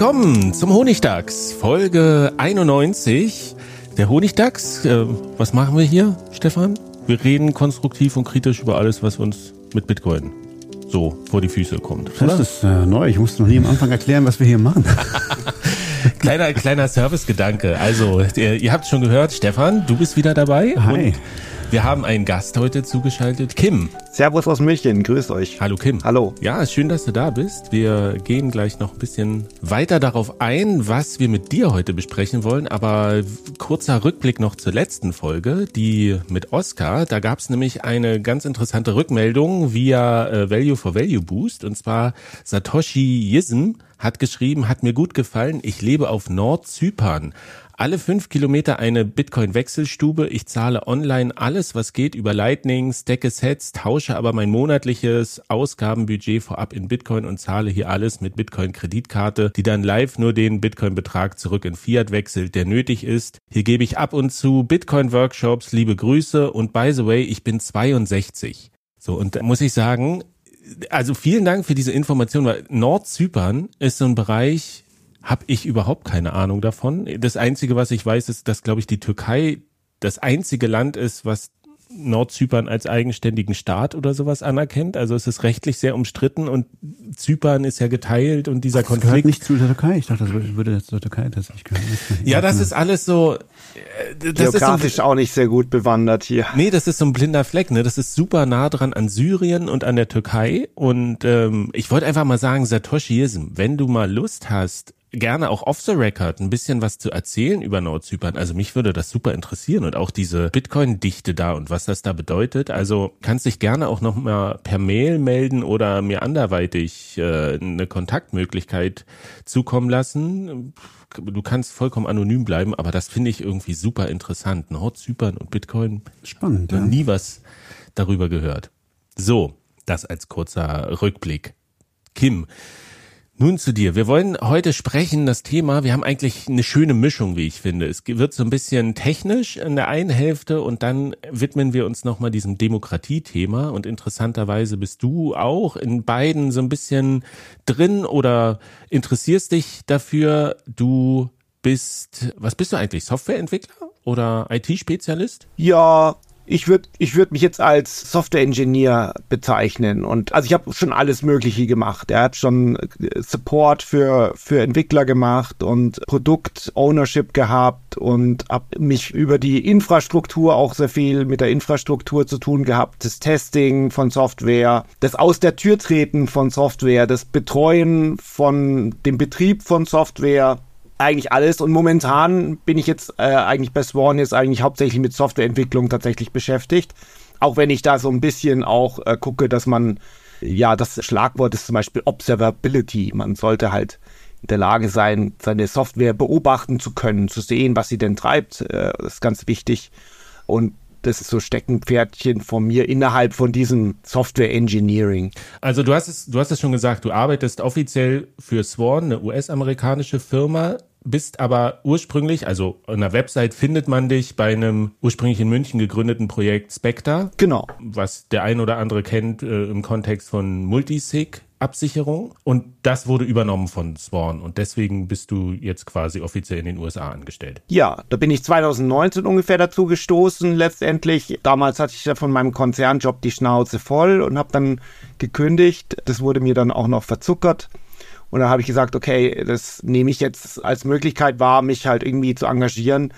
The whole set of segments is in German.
Willkommen zum Honigdachs, Folge 91. Der Honigdachs, äh, was machen wir hier, Stefan? Wir reden konstruktiv und kritisch über alles, was uns mit Bitcoin so vor die Füße kommt. Oder? Das ist äh, neu. Ich musste noch nie am Anfang erklären, was wir hier machen. kleiner kleiner Servicegedanke. Also, ihr, ihr habt schon gehört, Stefan, du bist wieder dabei. Hi. Wir haben einen Gast heute zugeschaltet, Kim. Servus aus München, grüßt euch. Hallo Kim. Hallo. Ja, schön, dass du da bist. Wir gehen gleich noch ein bisschen weiter darauf ein, was wir mit dir heute besprechen wollen. Aber kurzer Rückblick noch zur letzten Folge, die mit Oscar. Da gab es nämlich eine ganz interessante Rückmeldung via äh, Value for Value Boost. Und zwar Satoshi Yism hat geschrieben, hat mir gut gefallen, ich lebe auf Nordzypern alle fünf Kilometer eine Bitcoin-Wechselstube. Ich zahle online alles, was geht über Lightning, stacke Sets, tausche aber mein monatliches Ausgabenbudget vorab in Bitcoin und zahle hier alles mit Bitcoin-Kreditkarte, die dann live nur den Bitcoin-Betrag zurück in Fiat wechselt, der nötig ist. Hier gebe ich ab und zu Bitcoin-Workshops, liebe Grüße und by the way, ich bin 62. So, und da muss ich sagen, also vielen Dank für diese Information, weil Nordzypern ist so ein Bereich, habe ich überhaupt keine Ahnung davon. Das Einzige, was ich weiß, ist, dass, glaube ich, die Türkei das einzige Land ist, was Nordzypern als eigenständigen Staat oder sowas anerkennt. Also es ist rechtlich sehr umstritten und Zypern ist ja geteilt und dieser das Konflikt. Gehört nicht zu der Türkei. Ich dachte, das würde jetzt zur Türkei tatsächlich gehören. Ja, das ist alles so. Äh, das Geografisch ist so, auch nicht sehr gut bewandert hier. Nee, das ist so ein blinder Fleck. Ne, das ist super nah dran an Syrien und an der Türkei. Und ähm, ich wollte einfach mal sagen, Satoshiism, wenn du mal Lust hast, gerne auch off the record ein bisschen was zu erzählen über Nordzypern. Also mich würde das super interessieren und auch diese Bitcoin-Dichte da und was das da bedeutet. Also kannst dich gerne auch noch mal per Mail melden oder mir anderweitig äh, eine Kontaktmöglichkeit zukommen lassen. Du kannst vollkommen anonym bleiben, aber das finde ich irgendwie super interessant. Nordzypern und Bitcoin. Spannend. Ja. Nie was darüber gehört. So, das als kurzer Rückblick. Kim, nun zu dir. Wir wollen heute sprechen, das Thema, wir haben eigentlich eine schöne Mischung, wie ich finde. Es wird so ein bisschen technisch in der einen Hälfte und dann widmen wir uns nochmal diesem Demokratiethema und interessanterweise bist du auch in beiden so ein bisschen drin oder interessierst dich dafür. Du bist, was bist du eigentlich? Softwareentwickler oder IT-Spezialist? Ja, ich würde ich würd mich jetzt als Software-Engineer bezeichnen. Und also ich habe schon alles Mögliche gemacht. Er hat schon äh, Support für, für Entwickler gemacht und Produkt-Ownership gehabt und habe mich über die Infrastruktur auch sehr viel mit der Infrastruktur zu tun gehabt. Das Testing von Software, das Aus der Tür treten von Software, das Betreuen von dem Betrieb von Software eigentlich alles. Und momentan bin ich jetzt äh, eigentlich bei Swan jetzt eigentlich hauptsächlich mit Softwareentwicklung tatsächlich beschäftigt. Auch wenn ich da so ein bisschen auch äh, gucke, dass man, ja, das Schlagwort ist zum Beispiel Observability. Man sollte halt in der Lage sein, seine Software beobachten zu können, zu sehen, was sie denn treibt. Äh, das ist ganz wichtig. Und das ist so Steckenpferdchen von mir innerhalb von diesem Software Engineering. Also du hast es, du hast es schon gesagt, du arbeitest offiziell für Swan, eine US-amerikanische Firma bist aber ursprünglich, also an der Website findet man dich bei einem ursprünglich in München gegründeten Projekt Spectre. Genau. Was der ein oder andere kennt äh, im Kontext von Multisig. Absicherung und das wurde übernommen von Swan und deswegen bist du jetzt quasi offiziell in den USA angestellt. Ja, da bin ich 2019 ungefähr dazu gestoßen letztendlich. Damals hatte ich ja von meinem Konzernjob die Schnauze voll und habe dann gekündigt. Das wurde mir dann auch noch verzuckert Und dann habe ich gesagt, okay, das nehme ich jetzt als Möglichkeit wahr, mich halt irgendwie zu engagieren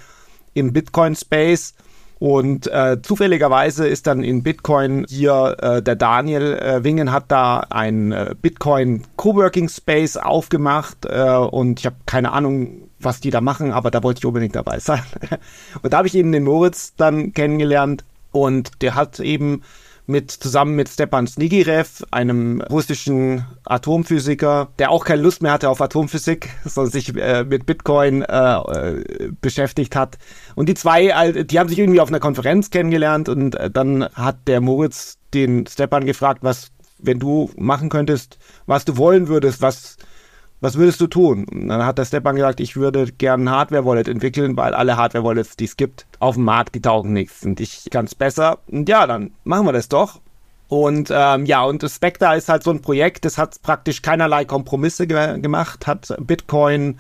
im Bitcoin-Space. Und äh, zufälligerweise ist dann in Bitcoin hier äh, der Daniel äh, Wingen hat da ein äh, Bitcoin Coworking Space aufgemacht äh, und ich habe keine Ahnung, was die da machen, aber da wollte ich unbedingt dabei sein. und da habe ich eben den Moritz dann kennengelernt und der hat eben mit zusammen mit Stepan Snigirev, einem russischen Atomphysiker, der auch keine Lust mehr hatte auf Atomphysik, sondern sich äh, mit Bitcoin äh, äh, beschäftigt hat. Und die zwei, die haben sich irgendwie auf einer Konferenz kennengelernt und äh, dann hat der Moritz den Stepan gefragt, was, wenn du machen könntest, was du wollen würdest, was was würdest du tun? Und dann hat der Stepan gesagt, ich würde gerne ein Hardware-Wallet entwickeln, weil alle Hardware-Wallets, die es gibt, auf dem Markt, die taugen nichts. Und ich kann es besser. Und ja, dann machen wir das doch. Und ähm, ja, und Spectre ist halt so ein Projekt, das hat praktisch keinerlei Kompromisse ge gemacht, hat Bitcoin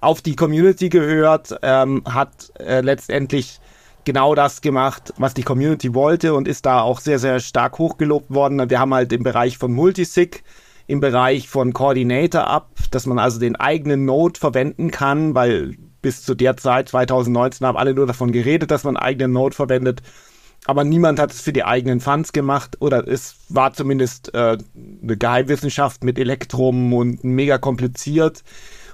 auf die Community gehört, ähm, hat äh, letztendlich genau das gemacht, was die Community wollte und ist da auch sehr, sehr stark hochgelobt worden. Wir haben halt im Bereich von Multisig im Bereich von Coordinator ab, dass man also den eigenen Node verwenden kann, weil bis zu der Zeit, 2019, haben alle nur davon geredet, dass man eigenen Node verwendet. Aber niemand hat es für die eigenen Funds gemacht oder es war zumindest äh, eine Geheimwissenschaft mit Elektrum und mega kompliziert.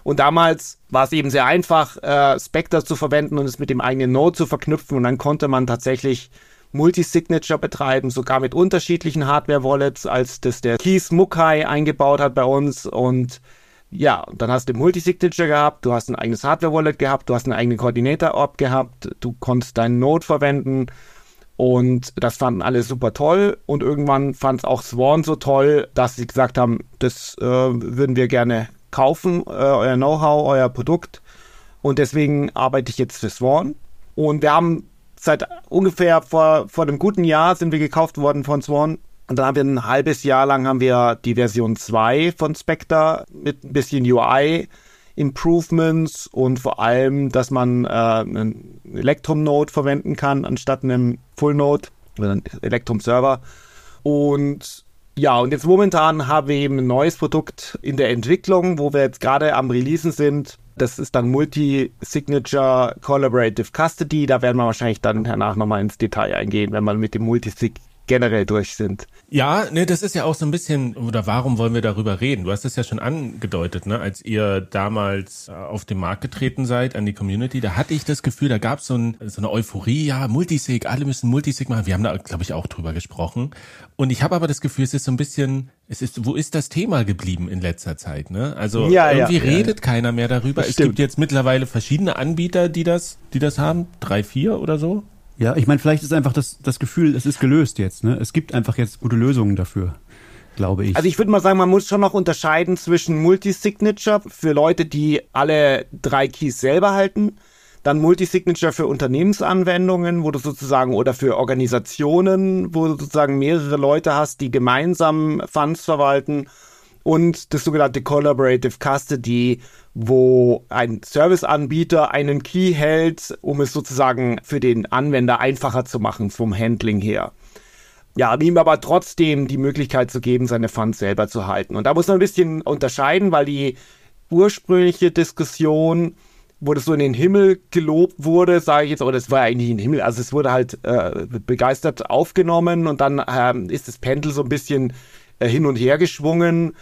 Und damals war es eben sehr einfach, äh, Spectre zu verwenden und es mit dem eigenen Node zu verknüpfen. Und dann konnte man tatsächlich Multisignature betreiben, sogar mit unterschiedlichen Hardware-Wallets, als das der Keith Mukai eingebaut hat bei uns. Und ja, dann hast du Multisignature gehabt, du hast ein eigenes Hardware-Wallet gehabt, du hast einen eigenen Coordinator-Orb gehabt, du konntest deinen Node verwenden. Und das fanden alle super toll. Und irgendwann fand es auch Swan so toll, dass sie gesagt haben, das äh, würden wir gerne kaufen, äh, euer Know-how, euer Produkt. Und deswegen arbeite ich jetzt für Swan. Und wir haben seit ungefähr vor, vor einem guten Jahr sind wir gekauft worden von Swan. Und dann haben wir ein halbes Jahr lang haben wir die Version 2 von Spectre mit ein bisschen UI Improvements und vor allem, dass man äh, einen Electrum Node verwenden kann anstatt einem Full Node oder einen Electrum Server. Und ja, und jetzt momentan haben wir eben ein neues Produkt in der Entwicklung, wo wir jetzt gerade am Releasen sind, das ist dann Multi-Signature Collaborative Custody. Da werden wir wahrscheinlich dann danach nochmal ins Detail eingehen, wenn wir mit dem Multisig generell durch sind. Ja, ne, das ist ja auch so ein bisschen, oder warum wollen wir darüber reden? Du hast es ja schon angedeutet, ne, als ihr damals äh, auf den Markt getreten seid, an die Community, da hatte ich das Gefühl, da gab so es so eine Euphorie, ja, Multisig, alle müssen Multisig machen. Wir haben da, glaube ich, auch drüber gesprochen. Und ich habe aber das Gefühl, es ist so ein bisschen, es ist, wo ist das Thema geblieben in letzter Zeit, ne? Also ja, irgendwie ja, redet ja. keiner mehr darüber. Das es stimmt. gibt jetzt mittlerweile verschiedene Anbieter, die das, die das haben, drei, vier oder so. Ja, ich meine, vielleicht ist einfach das, das Gefühl, es ist gelöst jetzt. Ne? Es gibt einfach jetzt gute Lösungen dafür, glaube ich. Also ich würde mal sagen, man muss schon noch unterscheiden zwischen Multisignature für Leute, die alle drei Keys selber halten, dann Multisignature für Unternehmensanwendungen, wo du sozusagen oder für Organisationen, wo du sozusagen mehrere Leute hast, die gemeinsam Funds verwalten und das sogenannte Collaborative Custody, wo ein Serviceanbieter einen Key hält, um es sozusagen für den Anwender einfacher zu machen vom Handling her. Ja, ihm aber trotzdem die Möglichkeit zu geben, seine Funds selber zu halten. Und da muss man ein bisschen unterscheiden, weil die ursprüngliche Diskussion wo das so in den Himmel gelobt wurde, sage ich jetzt, oder es war eigentlich in den Himmel, also es wurde halt äh, begeistert aufgenommen und dann ähm, ist das Pendel so ein bisschen äh, hin und her geschwungen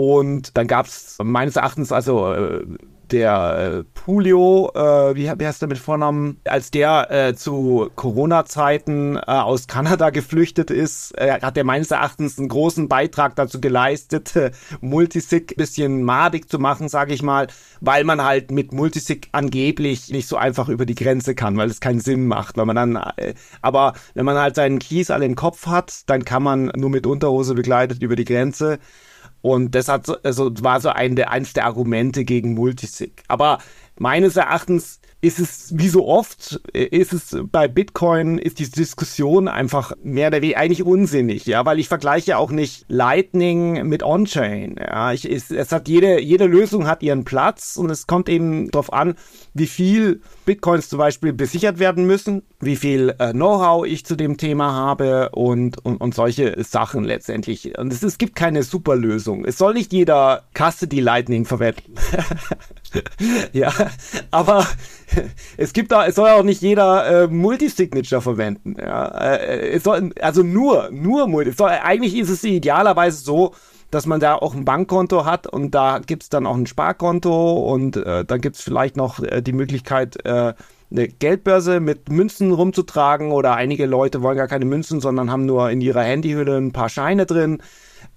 und dann gab es meines Erachtens also äh, der äh, Pulio, äh, wie, wie heißt der mit Vornamen, als der äh, zu Corona-Zeiten äh, aus Kanada geflüchtet ist, hat er meines Erachtens einen großen Beitrag dazu geleistet, Multisig bisschen madig zu machen, sage ich mal, weil man halt mit Multisig angeblich nicht so einfach über die Grenze kann, weil es keinen Sinn macht, weil man dann, aber wenn man halt seinen Keys alle im Kopf hat, dann kann man nur mit Unterhose begleitet über die Grenze. Und das hat so, also war so ein eins der Argumente gegen Multisig. Aber meines Erachtens ist es wie so oft, äh, ist es bei Bitcoin, ist die Diskussion einfach mehr oder weniger eigentlich unsinnig, ja, weil ich vergleiche auch nicht Lightning mit On-Chain, ja, ich, es, es hat jede, jede Lösung hat ihren Platz und es kommt eben darauf an, wie viel Bitcoins zum Beispiel besichert werden müssen, wie viel äh, Know-how ich zu dem Thema habe und, und, und solche Sachen letztendlich. Und es, es gibt keine Superlösung. Es soll nicht jeder Custody Lightning verwenden. ja, aber es gibt da, es soll auch nicht jeder äh, Multisignature verwenden. Ja, äh, es soll, also nur, nur Multi. Soll, eigentlich ist es idealerweise so, dass man da auch ein Bankkonto hat und da gibt's dann auch ein Sparkonto und äh, dann gibt's vielleicht noch äh, die Möglichkeit, äh, eine Geldbörse mit Münzen rumzutragen oder einige Leute wollen gar keine Münzen, sondern haben nur in ihrer Handyhülle ein paar Scheine drin.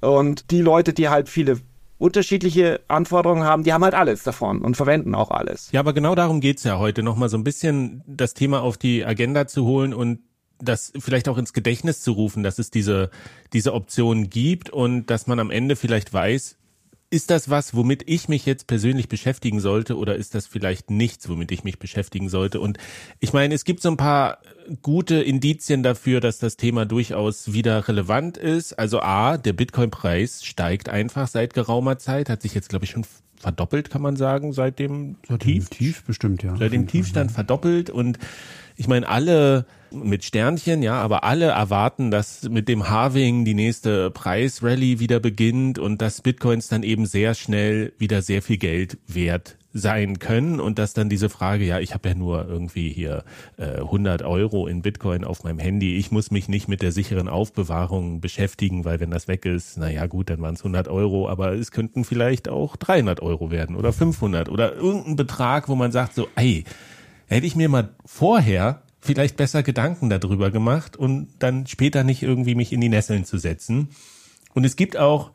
Und die Leute, die halt viele unterschiedliche Anforderungen haben, die haben halt alles davon und verwenden auch alles. Ja, aber genau darum geht's ja heute, nochmal so ein bisschen das Thema auf die Agenda zu holen und das vielleicht auch ins Gedächtnis zu rufen, dass es diese, diese Option gibt und dass man am Ende vielleicht weiß, ist das was, womit ich mich jetzt persönlich beschäftigen sollte oder ist das vielleicht nichts, womit ich mich beschäftigen sollte? Und ich meine, es gibt so ein paar gute Indizien dafür, dass das Thema durchaus wieder relevant ist. Also A, der Bitcoin-Preis steigt einfach seit geraumer Zeit, hat sich jetzt, glaube ich, schon verdoppelt, kann man sagen, seit dem seit Tief. Tief bestimmt, ja. Seit dem Tiefstand verdoppelt und ich meine, alle mit Sternchen, ja, aber alle erwarten, dass mit dem Halving die nächste Preisrally wieder beginnt und dass Bitcoins dann eben sehr schnell wieder sehr viel Geld wert sein können und dass dann diese Frage, ja, ich habe ja nur irgendwie hier äh, 100 Euro in Bitcoin auf meinem Handy, ich muss mich nicht mit der sicheren Aufbewahrung beschäftigen, weil wenn das weg ist, na ja gut, dann waren es 100 Euro, aber es könnten vielleicht auch 300 Euro werden oder 500 oder irgendein Betrag, wo man sagt so, ey, hätte ich mir mal vorher vielleicht besser Gedanken darüber gemacht und dann später nicht irgendwie mich in die Nesseln zu setzen. Und es gibt auch,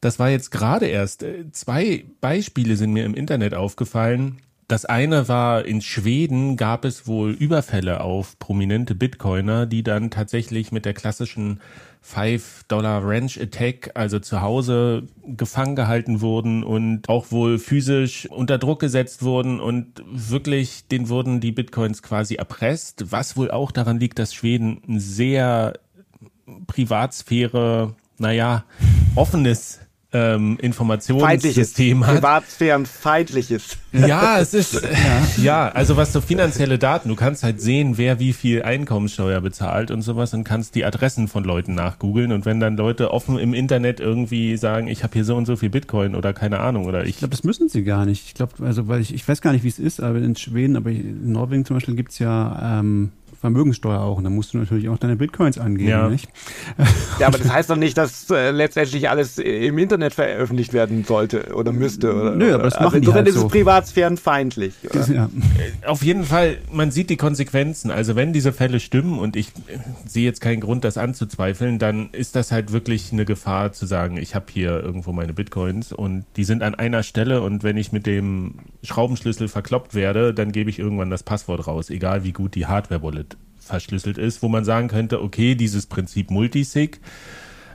das war jetzt gerade erst, äh, zwei Beispiele sind mir im Internet aufgefallen. Das eine war, in Schweden gab es wohl Überfälle auf prominente Bitcoiner, die dann tatsächlich mit der klassischen 5-Dollar Ranch Attack, also zu Hause gefangen gehalten wurden und auch wohl physisch unter Druck gesetzt wurden und wirklich, den wurden die Bitcoins quasi erpresst, was wohl auch daran liegt, dass Schweden ein sehr Privatsphäre, naja, offenes ähm, Informationssystem hat. Privatsphärenfeindliches. Ja, es ist, ja. ja, also was so finanzielle Daten, du kannst halt sehen, wer wie viel Einkommenssteuer bezahlt und sowas und kannst die Adressen von Leuten nachgoogeln und wenn dann Leute offen im Internet irgendwie sagen, ich habe hier so und so viel Bitcoin oder keine Ahnung oder ich. Ich glaube, das müssen sie gar nicht. Ich glaube, also weil ich, ich weiß gar nicht, wie es ist, aber in Schweden, aber in Norwegen zum Beispiel gibt's ja ähm, Vermögenssteuer auch. Und da musst du natürlich auch deine Bitcoins angeben, ja. nicht? Ja, aber das heißt doch nicht, dass äh, letztendlich alles im Internet veröffentlicht werden sollte oder müsste. Oder, Nö, aber das also machen also, die halt ist so. es privatsphärenfeindlich. Ja. Äh, auf jeden Fall, man sieht die Konsequenzen. Also wenn diese Fälle stimmen und ich äh, sehe jetzt keinen Grund, das anzuzweifeln, dann ist das halt wirklich eine Gefahr zu sagen, ich habe hier irgendwo meine Bitcoins und die sind an einer Stelle und wenn ich mit dem Schraubenschlüssel verkloppt werde, dann gebe ich irgendwann das Passwort raus, egal wie gut die Hardware-Wallet verschlüsselt ist, wo man sagen könnte, okay, dieses Prinzip Multisig,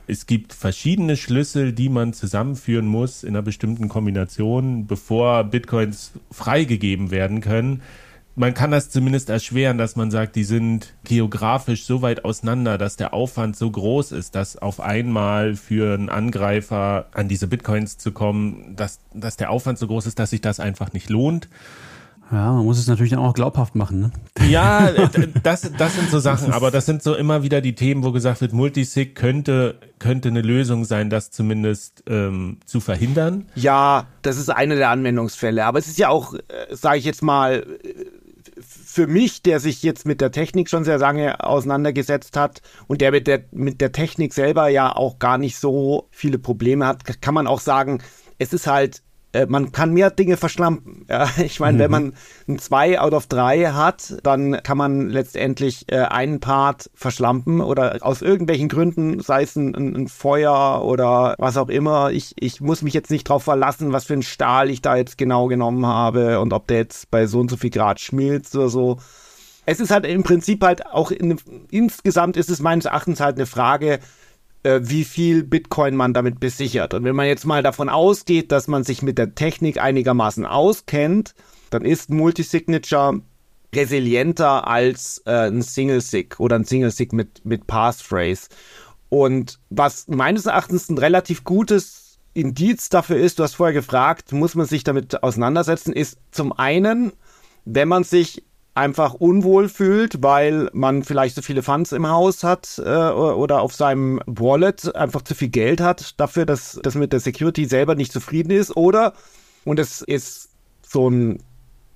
es gibt verschiedene Schlüssel, die man zusammenführen muss in einer bestimmten Kombination, bevor Bitcoins freigegeben werden können. Man kann das zumindest erschweren, dass man sagt, die sind geografisch so weit auseinander, dass der Aufwand so groß ist, dass auf einmal für einen Angreifer an diese Bitcoins zu kommen, dass, dass der Aufwand so groß ist, dass sich das einfach nicht lohnt. Ja, man muss es natürlich dann auch glaubhaft machen. Ne? Ja, das, das sind so Sachen, aber das sind so immer wieder die Themen, wo gesagt wird, Multisig könnte, könnte eine Lösung sein, das zumindest ähm, zu verhindern. Ja, das ist eine der Anwendungsfälle, aber es ist ja auch, äh, sage ich jetzt mal, für mich, der sich jetzt mit der Technik schon sehr lange auseinandergesetzt hat und der mit der, mit der Technik selber ja auch gar nicht so viele Probleme hat, kann man auch sagen, es ist halt äh, man kann mehr Dinge verschlampen. Ja, ich meine, mhm. wenn man ein 2 out of 3 hat, dann kann man letztendlich äh, einen Part verschlampen oder aus irgendwelchen Gründen, sei es ein, ein, Feuer oder was auch immer. Ich, ich muss mich jetzt nicht drauf verlassen, was für ein Stahl ich da jetzt genau genommen habe und ob der jetzt bei so und so viel Grad schmilzt oder so. Es ist halt im Prinzip halt auch in, insgesamt ist es meines Erachtens halt eine Frage, äh, wie viel Bitcoin man damit besichert. Und wenn man jetzt mal davon ausgeht, dass man sich mit der Technik einigermaßen auskennt, dann ist Multisignature resilienter als äh, ein Single Sig oder ein Single Sig mit, mit Passphrase. Und was meines Erachtens ein relativ gutes Indiz dafür ist, du hast vorher gefragt, muss man sich damit auseinandersetzen, ist zum einen, wenn man sich einfach unwohl fühlt, weil man vielleicht so viele Funds im Haus hat äh, oder auf seinem Wallet einfach zu viel Geld hat dafür, dass das mit der Security selber nicht zufrieden ist oder und es ist so ein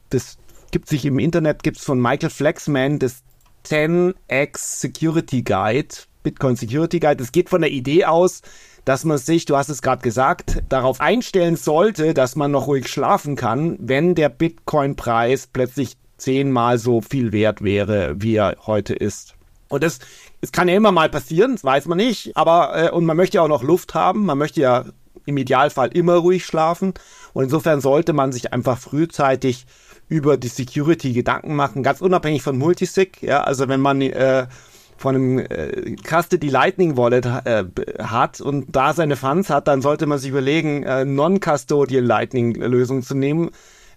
das gibt sich im Internet gibt's von Michael Flexman das 10x Security Guide, Bitcoin Security Guide. Es geht von der Idee aus, dass man sich, du hast es gerade gesagt, darauf einstellen sollte, dass man noch ruhig schlafen kann, wenn der Bitcoin-Preis plötzlich zehnmal so viel wert wäre, wie er heute ist. Und das, es kann ja immer mal passieren, das weiß man nicht, aber äh, und man möchte ja auch noch Luft haben, man möchte ja im Idealfall immer ruhig schlafen. Und insofern sollte man sich einfach frühzeitig über die Security Gedanken machen, ganz unabhängig von Multisig, ja, also wenn man äh, von einem äh, Custody Lightning Wallet äh, hat und da seine Funds hat, dann sollte man sich überlegen, äh, Non-Custodial Lightning Lösung zu nehmen,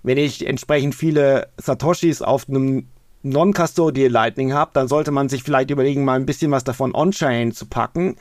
wenn ich entsprechend viele Satoshis auf einem Non-Custodial Lightning habe, dann sollte man sich vielleicht überlegen, mal ein bisschen was davon on-chain zu packen.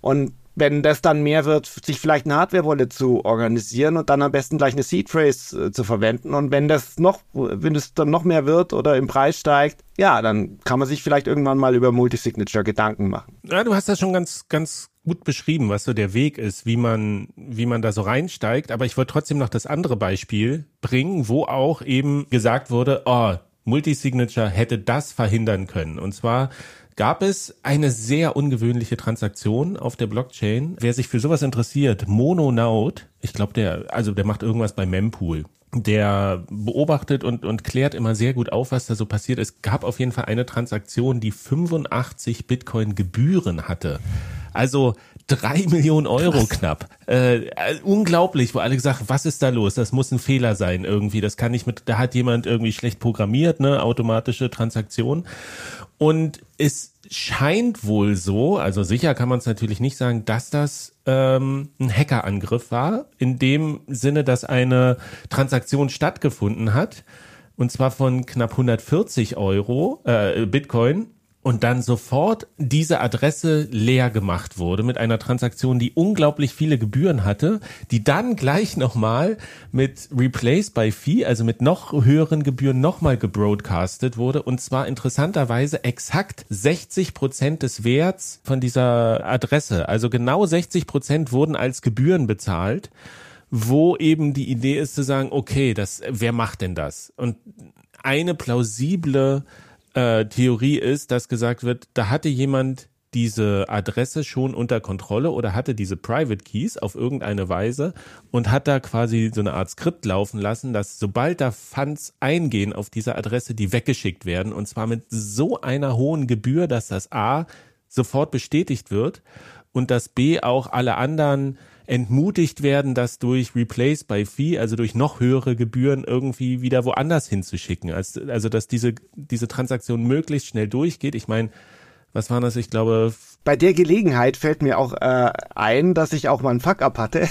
Und wenn das dann mehr wird, sich vielleicht eine Hardware-Wallet zu organisieren und dann am besten gleich eine Seed Phrase äh, zu verwenden. Und wenn das noch, wenn es dann noch mehr wird oder im Preis steigt, ja, dann kann man sich vielleicht irgendwann mal über Multisignature Gedanken machen. Ja, du hast das schon ganz, ganz gut beschrieben, was so der Weg ist, wie man, wie man da so reinsteigt. Aber ich wollte trotzdem noch das andere Beispiel bringen, wo auch eben gesagt wurde, oh, Multisignature hätte das verhindern können. Und zwar gab es eine sehr ungewöhnliche Transaktion auf der Blockchain. Wer sich für sowas interessiert, Mononaut, ich glaube, der, also der macht irgendwas bei Mempool. Der beobachtet und, und klärt immer sehr gut auf, was da so passiert. Es gab auf jeden Fall eine Transaktion, die 85 Bitcoin Gebühren hatte. Also drei Millionen Euro Krass. knapp. Äh, unglaublich, wo alle gesagt, was ist da los? Das muss ein Fehler sein irgendwie. Das kann nicht mit, da hat jemand irgendwie schlecht programmiert, ne, automatische Transaktion. Und es scheint wohl so, also sicher kann man es natürlich nicht sagen, dass das ähm, ein Hackerangriff war, in dem Sinne, dass eine Transaktion stattgefunden hat, und zwar von knapp 140 Euro äh, Bitcoin und dann sofort diese Adresse leer gemacht wurde mit einer Transaktion, die unglaublich viele Gebühren hatte, die dann gleich nochmal mit Replace by Fee, also mit noch höheren Gebühren nochmal gebroadcastet wurde und zwar interessanterweise exakt 60 Prozent des Werts von dieser Adresse. Also genau 60 Prozent wurden als Gebühren bezahlt, wo eben die Idee ist zu sagen, okay, das, wer macht denn das? Und eine plausible äh, Theorie ist, dass gesagt wird, da hatte jemand diese Adresse schon unter Kontrolle oder hatte diese Private Keys auf irgendeine Weise und hat da quasi so eine Art Skript laufen lassen, dass sobald da Funds eingehen auf diese Adresse, die weggeschickt werden und zwar mit so einer hohen Gebühr, dass das A sofort bestätigt wird und dass B auch alle anderen entmutigt werden, das durch Replace by Fee, also durch noch höhere Gebühren irgendwie wieder woanders hinzuschicken. Also, also dass diese, diese Transaktion möglichst schnell durchgeht. Ich meine, was war das? Ich glaube. Bei der Gelegenheit fällt mir auch äh, ein, dass ich auch mal einen Fuck-up hatte,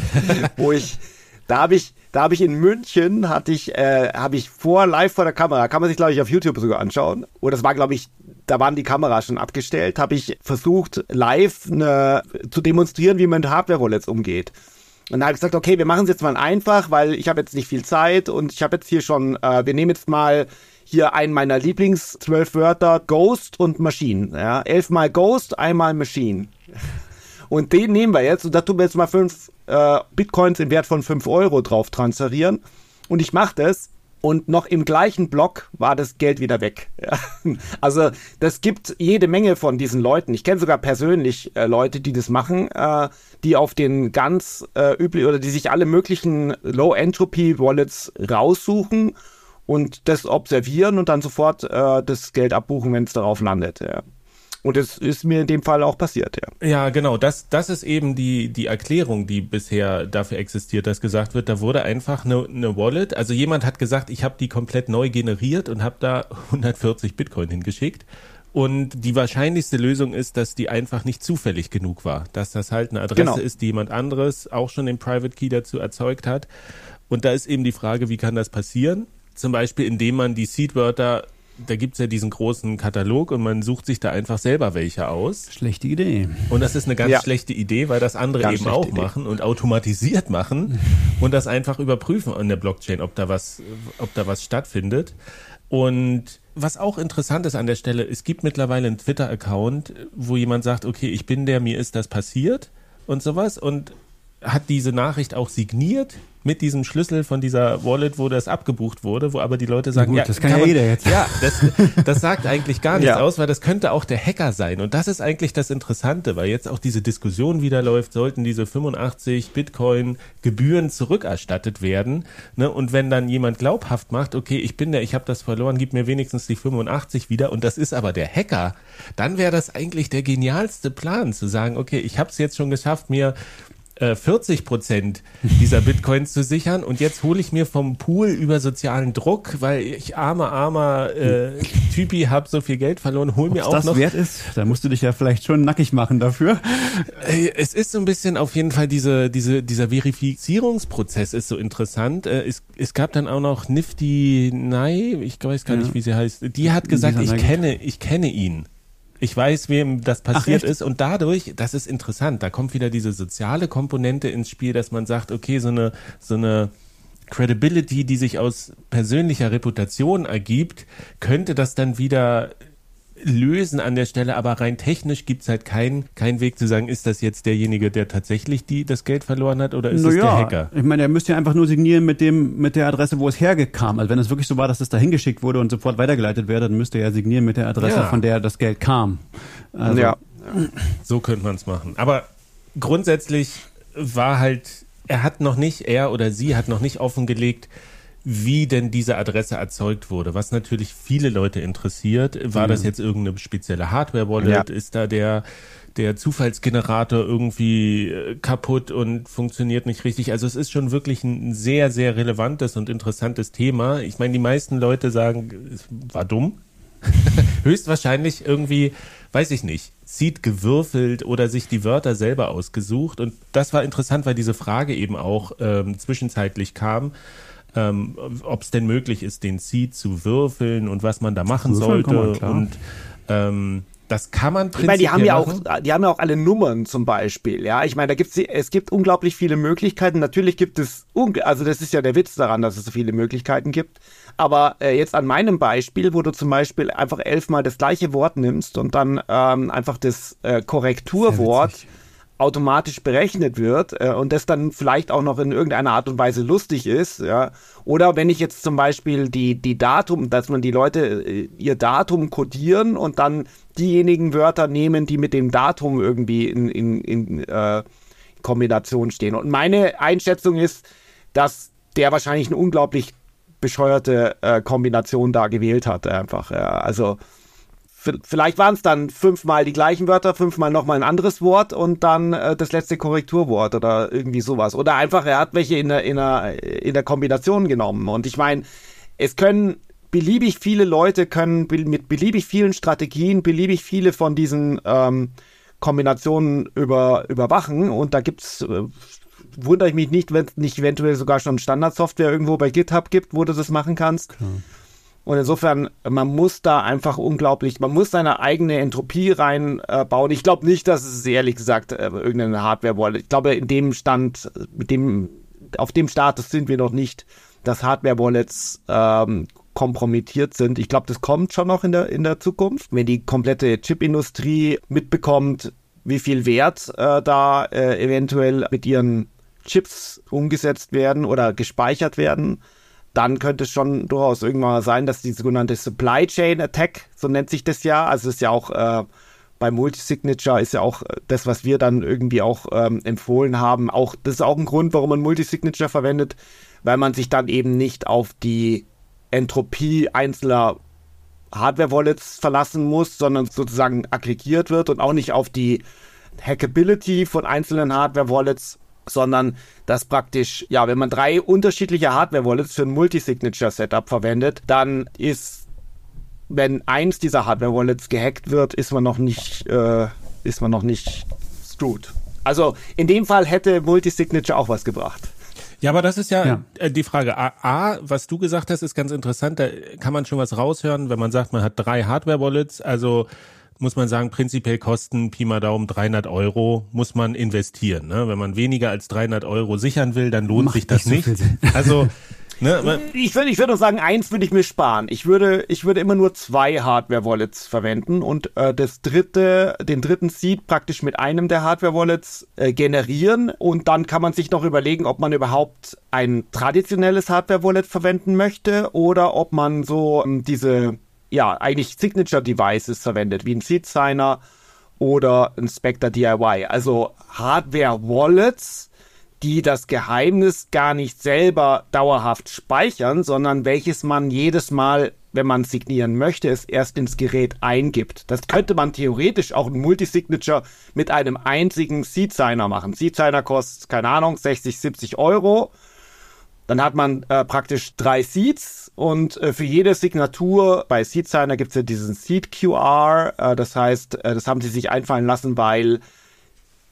wo ich, da habe ich, da habe ich in München, hatte ich, äh, habe ich vor, live vor der Kamera, kann man sich glaube ich auf YouTube sogar anschauen. Oder das war glaube ich da waren die Kameras schon abgestellt, habe ich versucht, live eine, zu demonstrieren, wie man mit Hardware-Wallets umgeht. Und da habe ich gesagt, okay, wir machen es jetzt mal einfach, weil ich habe jetzt nicht viel Zeit und ich habe jetzt hier schon, äh, wir nehmen jetzt mal hier einen meiner Lieblings zwölf Wörter, Ghost und Machine. Ja, elfmal Ghost, einmal Machine. Und den nehmen wir jetzt und da tun wir jetzt mal fünf äh, Bitcoins im Wert von fünf Euro drauf transferieren. Und ich mache das und noch im gleichen Block war das Geld wieder weg. Ja. Also das gibt jede Menge von diesen Leuten. Ich kenne sogar persönlich äh, Leute, die das machen, äh, die auf den ganz äh, üblich oder die sich alle möglichen Low-Entropy-Wallets raussuchen und das observieren und dann sofort äh, das Geld abbuchen, wenn es darauf landet. Ja. Und es ist mir in dem Fall auch passiert, ja. Ja, genau. Das, das ist eben die, die Erklärung, die bisher dafür existiert, dass gesagt wird, da wurde einfach eine, eine Wallet. Also jemand hat gesagt, ich habe die komplett neu generiert und habe da 140 Bitcoin hingeschickt Und die wahrscheinlichste Lösung ist, dass die einfach nicht zufällig genug war. Dass das halt eine Adresse genau. ist, die jemand anderes auch schon den Private Key dazu erzeugt hat. Und da ist eben die Frage, wie kann das passieren? Zum Beispiel, indem man die Seedwörter da gibt's ja diesen großen Katalog und man sucht sich da einfach selber welche aus. Schlechte Idee. Und das ist eine ganz ja. schlechte Idee, weil das andere ganz eben auch Idee. machen und automatisiert machen und das einfach überprüfen an der Blockchain, ob da was, ob da was stattfindet. Und was auch interessant ist an der Stelle, es gibt mittlerweile einen Twitter-Account, wo jemand sagt, okay, ich bin der, mir ist das passiert und sowas und hat diese Nachricht auch signiert mit diesem Schlüssel von dieser Wallet, wo das abgebucht wurde, wo aber die Leute sagen, ja, gut, das kann, kann ja jeder jetzt. Ja, das, das sagt eigentlich gar nichts ja. aus, weil das könnte auch der Hacker sein. Und das ist eigentlich das Interessante, weil jetzt auch diese Diskussion wieder läuft, sollten diese 85 Bitcoin Gebühren zurückerstattet werden. Ne? Und wenn dann jemand glaubhaft macht, okay, ich bin der, ich habe das verloren, gib mir wenigstens die 85 wieder und das ist aber der Hacker, dann wäre das eigentlich der genialste Plan, zu sagen, okay, ich habe es jetzt schon geschafft, mir 40 äh, Prozent dieser Bitcoins zu sichern und jetzt hole ich mir vom Pool über sozialen Druck, weil ich armer, armer äh, Typi habe so viel Geld verloren, hol mir Ob's auch das noch. wert ist, da musst du dich ja vielleicht schon nackig machen dafür. Äh, es ist so ein bisschen auf jeden Fall diese, diese, dieser Verifizierungsprozess ist so interessant. Äh, es, es gab dann auch noch Nifty Nei, ich weiß gar nicht, wie sie heißt. Die hat gesagt, ich kenne, ich kenne ihn. Ich weiß, wem das passiert ist. Und dadurch, das ist interessant, da kommt wieder diese soziale Komponente ins Spiel, dass man sagt, okay, so eine, so eine Credibility, die sich aus persönlicher Reputation ergibt, könnte das dann wieder lösen an der Stelle, aber rein technisch gibt's halt keinen kein Weg zu sagen, ist das jetzt derjenige, der tatsächlich die, das Geld verloren hat oder ist naja, es der Hacker? Ich meine, er müsste ja einfach nur signieren mit dem, mit der Adresse, wo es hergekam. Also wenn es wirklich so war, dass es da hingeschickt wurde und sofort weitergeleitet wäre, dann müsste er ja signieren mit der Adresse, ja. von der das Geld kam. Also, ja. So könnte man es machen. Aber grundsätzlich war halt, er hat noch nicht, er oder sie hat noch nicht offengelegt, wie denn diese Adresse erzeugt wurde, was natürlich viele Leute interessiert. War mhm. das jetzt irgendeine spezielle Hardware-Wallet? Ja. Ist da der, der Zufallsgenerator irgendwie äh, kaputt und funktioniert nicht richtig? Also es ist schon wirklich ein sehr, sehr relevantes und interessantes Thema. Ich meine, die meisten Leute sagen, es war dumm. Höchstwahrscheinlich irgendwie, weiß ich nicht, sieht gewürfelt oder sich die Wörter selber ausgesucht. Und das war interessant, weil diese Frage eben auch ähm, zwischenzeitlich kam ähm, ob es denn möglich ist, den Seed zu würfeln und was man da machen Würfeln sollte. Und ähm, das kann man prinzipiell Ich meine, die haben ja auch, die haben ja auch alle Nummern zum Beispiel. Ja, ich meine, da gibt's, es gibt unglaublich viele Möglichkeiten. Natürlich gibt es, also das ist ja der Witz daran, dass es so viele Möglichkeiten gibt. Aber äh, jetzt an meinem Beispiel, wo du zum Beispiel einfach elfmal das gleiche Wort nimmst und dann ähm, einfach das äh, Korrekturwort automatisch berechnet wird äh, und das dann vielleicht auch noch in irgendeiner Art und Weise lustig ist, ja. Oder wenn ich jetzt zum Beispiel die, die Datum, dass man die Leute äh, ihr Datum kodieren und dann diejenigen Wörter nehmen, die mit dem Datum irgendwie in, in, in äh, Kombination stehen. Und meine Einschätzung ist, dass der wahrscheinlich eine unglaublich bescheuerte äh, Kombination da gewählt hat, einfach. Ja. Also vielleicht waren es dann fünfmal die gleichen Wörter, fünfmal nochmal ein anderes Wort und dann äh, das letzte Korrekturwort oder irgendwie sowas. Oder einfach, er hat welche in der, in der, in der Kombination genommen. Und ich meine, es können beliebig viele Leute können mit beliebig vielen Strategien beliebig viele von diesen ähm, Kombinationen über, überwachen. Und da gibt's äh, wundere ich mich nicht, wenn es nicht eventuell sogar schon Standardsoftware irgendwo bei GitHub gibt, wo du das machen kannst. Klar. Und insofern, man muss da einfach unglaublich, man muss seine eigene Entropie reinbauen. Äh, ich glaube nicht, dass es ehrlich gesagt äh, irgendeine Hardware-Wallet. Ich glaube, in dem Stand, mit dem, auf dem Status sind wir noch nicht, dass Hardware-Wallets ähm, kompromittiert sind. Ich glaube, das kommt schon noch in der, in der Zukunft. Wenn die komplette Chipindustrie mitbekommt, wie viel Wert äh, da äh, eventuell mit ihren Chips umgesetzt werden oder gespeichert werden, dann könnte es schon durchaus irgendwann mal sein, dass die sogenannte Supply Chain Attack, so nennt sich das ja, also ist ja auch äh, bei Multisignature ist ja auch das, was wir dann irgendwie auch ähm, empfohlen haben. Auch das ist auch ein Grund, warum man Multisignature verwendet, weil man sich dann eben nicht auf die Entropie einzelner Hardware-Wallets verlassen muss, sondern sozusagen aggregiert wird und auch nicht auf die Hackability von einzelnen Hardware-Wallets sondern dass praktisch, ja, wenn man drei unterschiedliche Hardware-Wallets für ein Multisignature-Setup verwendet, dann ist wenn eins dieser Hardware-Wallets gehackt wird, ist man noch nicht, äh, ist man noch nicht screwed. Also in dem Fall hätte Multisignature auch was gebracht. Ja, aber das ist ja, ja. Äh, die Frage. A, A, was du gesagt hast, ist ganz interessant. Da kann man schon was raushören, wenn man sagt, man hat drei Hardware-Wallets. Also muss man sagen, prinzipiell kosten Pi mal Daumen 300 Euro, muss man investieren. Ne? Wenn man weniger als 300 Euro sichern will, dann lohnt Macht sich das nicht. nicht. Also Ne, ich würde ich würde sagen, eins würde ich mir sparen. Ich würde, ich würde immer nur zwei Hardware-Wallets verwenden und äh, das dritte, den dritten Seed praktisch mit einem der Hardware-Wallets äh, generieren und dann kann man sich noch überlegen, ob man überhaupt ein traditionelles Hardware-Wallet verwenden möchte oder ob man so ähm, diese, ja, eigentlich Signature-Devices verwendet, wie ein Seed-Signer oder ein Spectre DIY. Also Hardware-Wallets, die das Geheimnis gar nicht selber dauerhaft speichern, sondern welches man jedes Mal, wenn man signieren möchte, es erst ins Gerät eingibt. Das könnte man theoretisch auch ein Multisignature mit einem einzigen Seed-Signer machen. Seed-Signer kostet, keine Ahnung, 60, 70 Euro. Dann hat man äh, praktisch drei Seeds und äh, für jede Signatur bei Seed-Signer gibt es ja diesen Seed-QR. Äh, das heißt, äh, das haben sie sich einfallen lassen, weil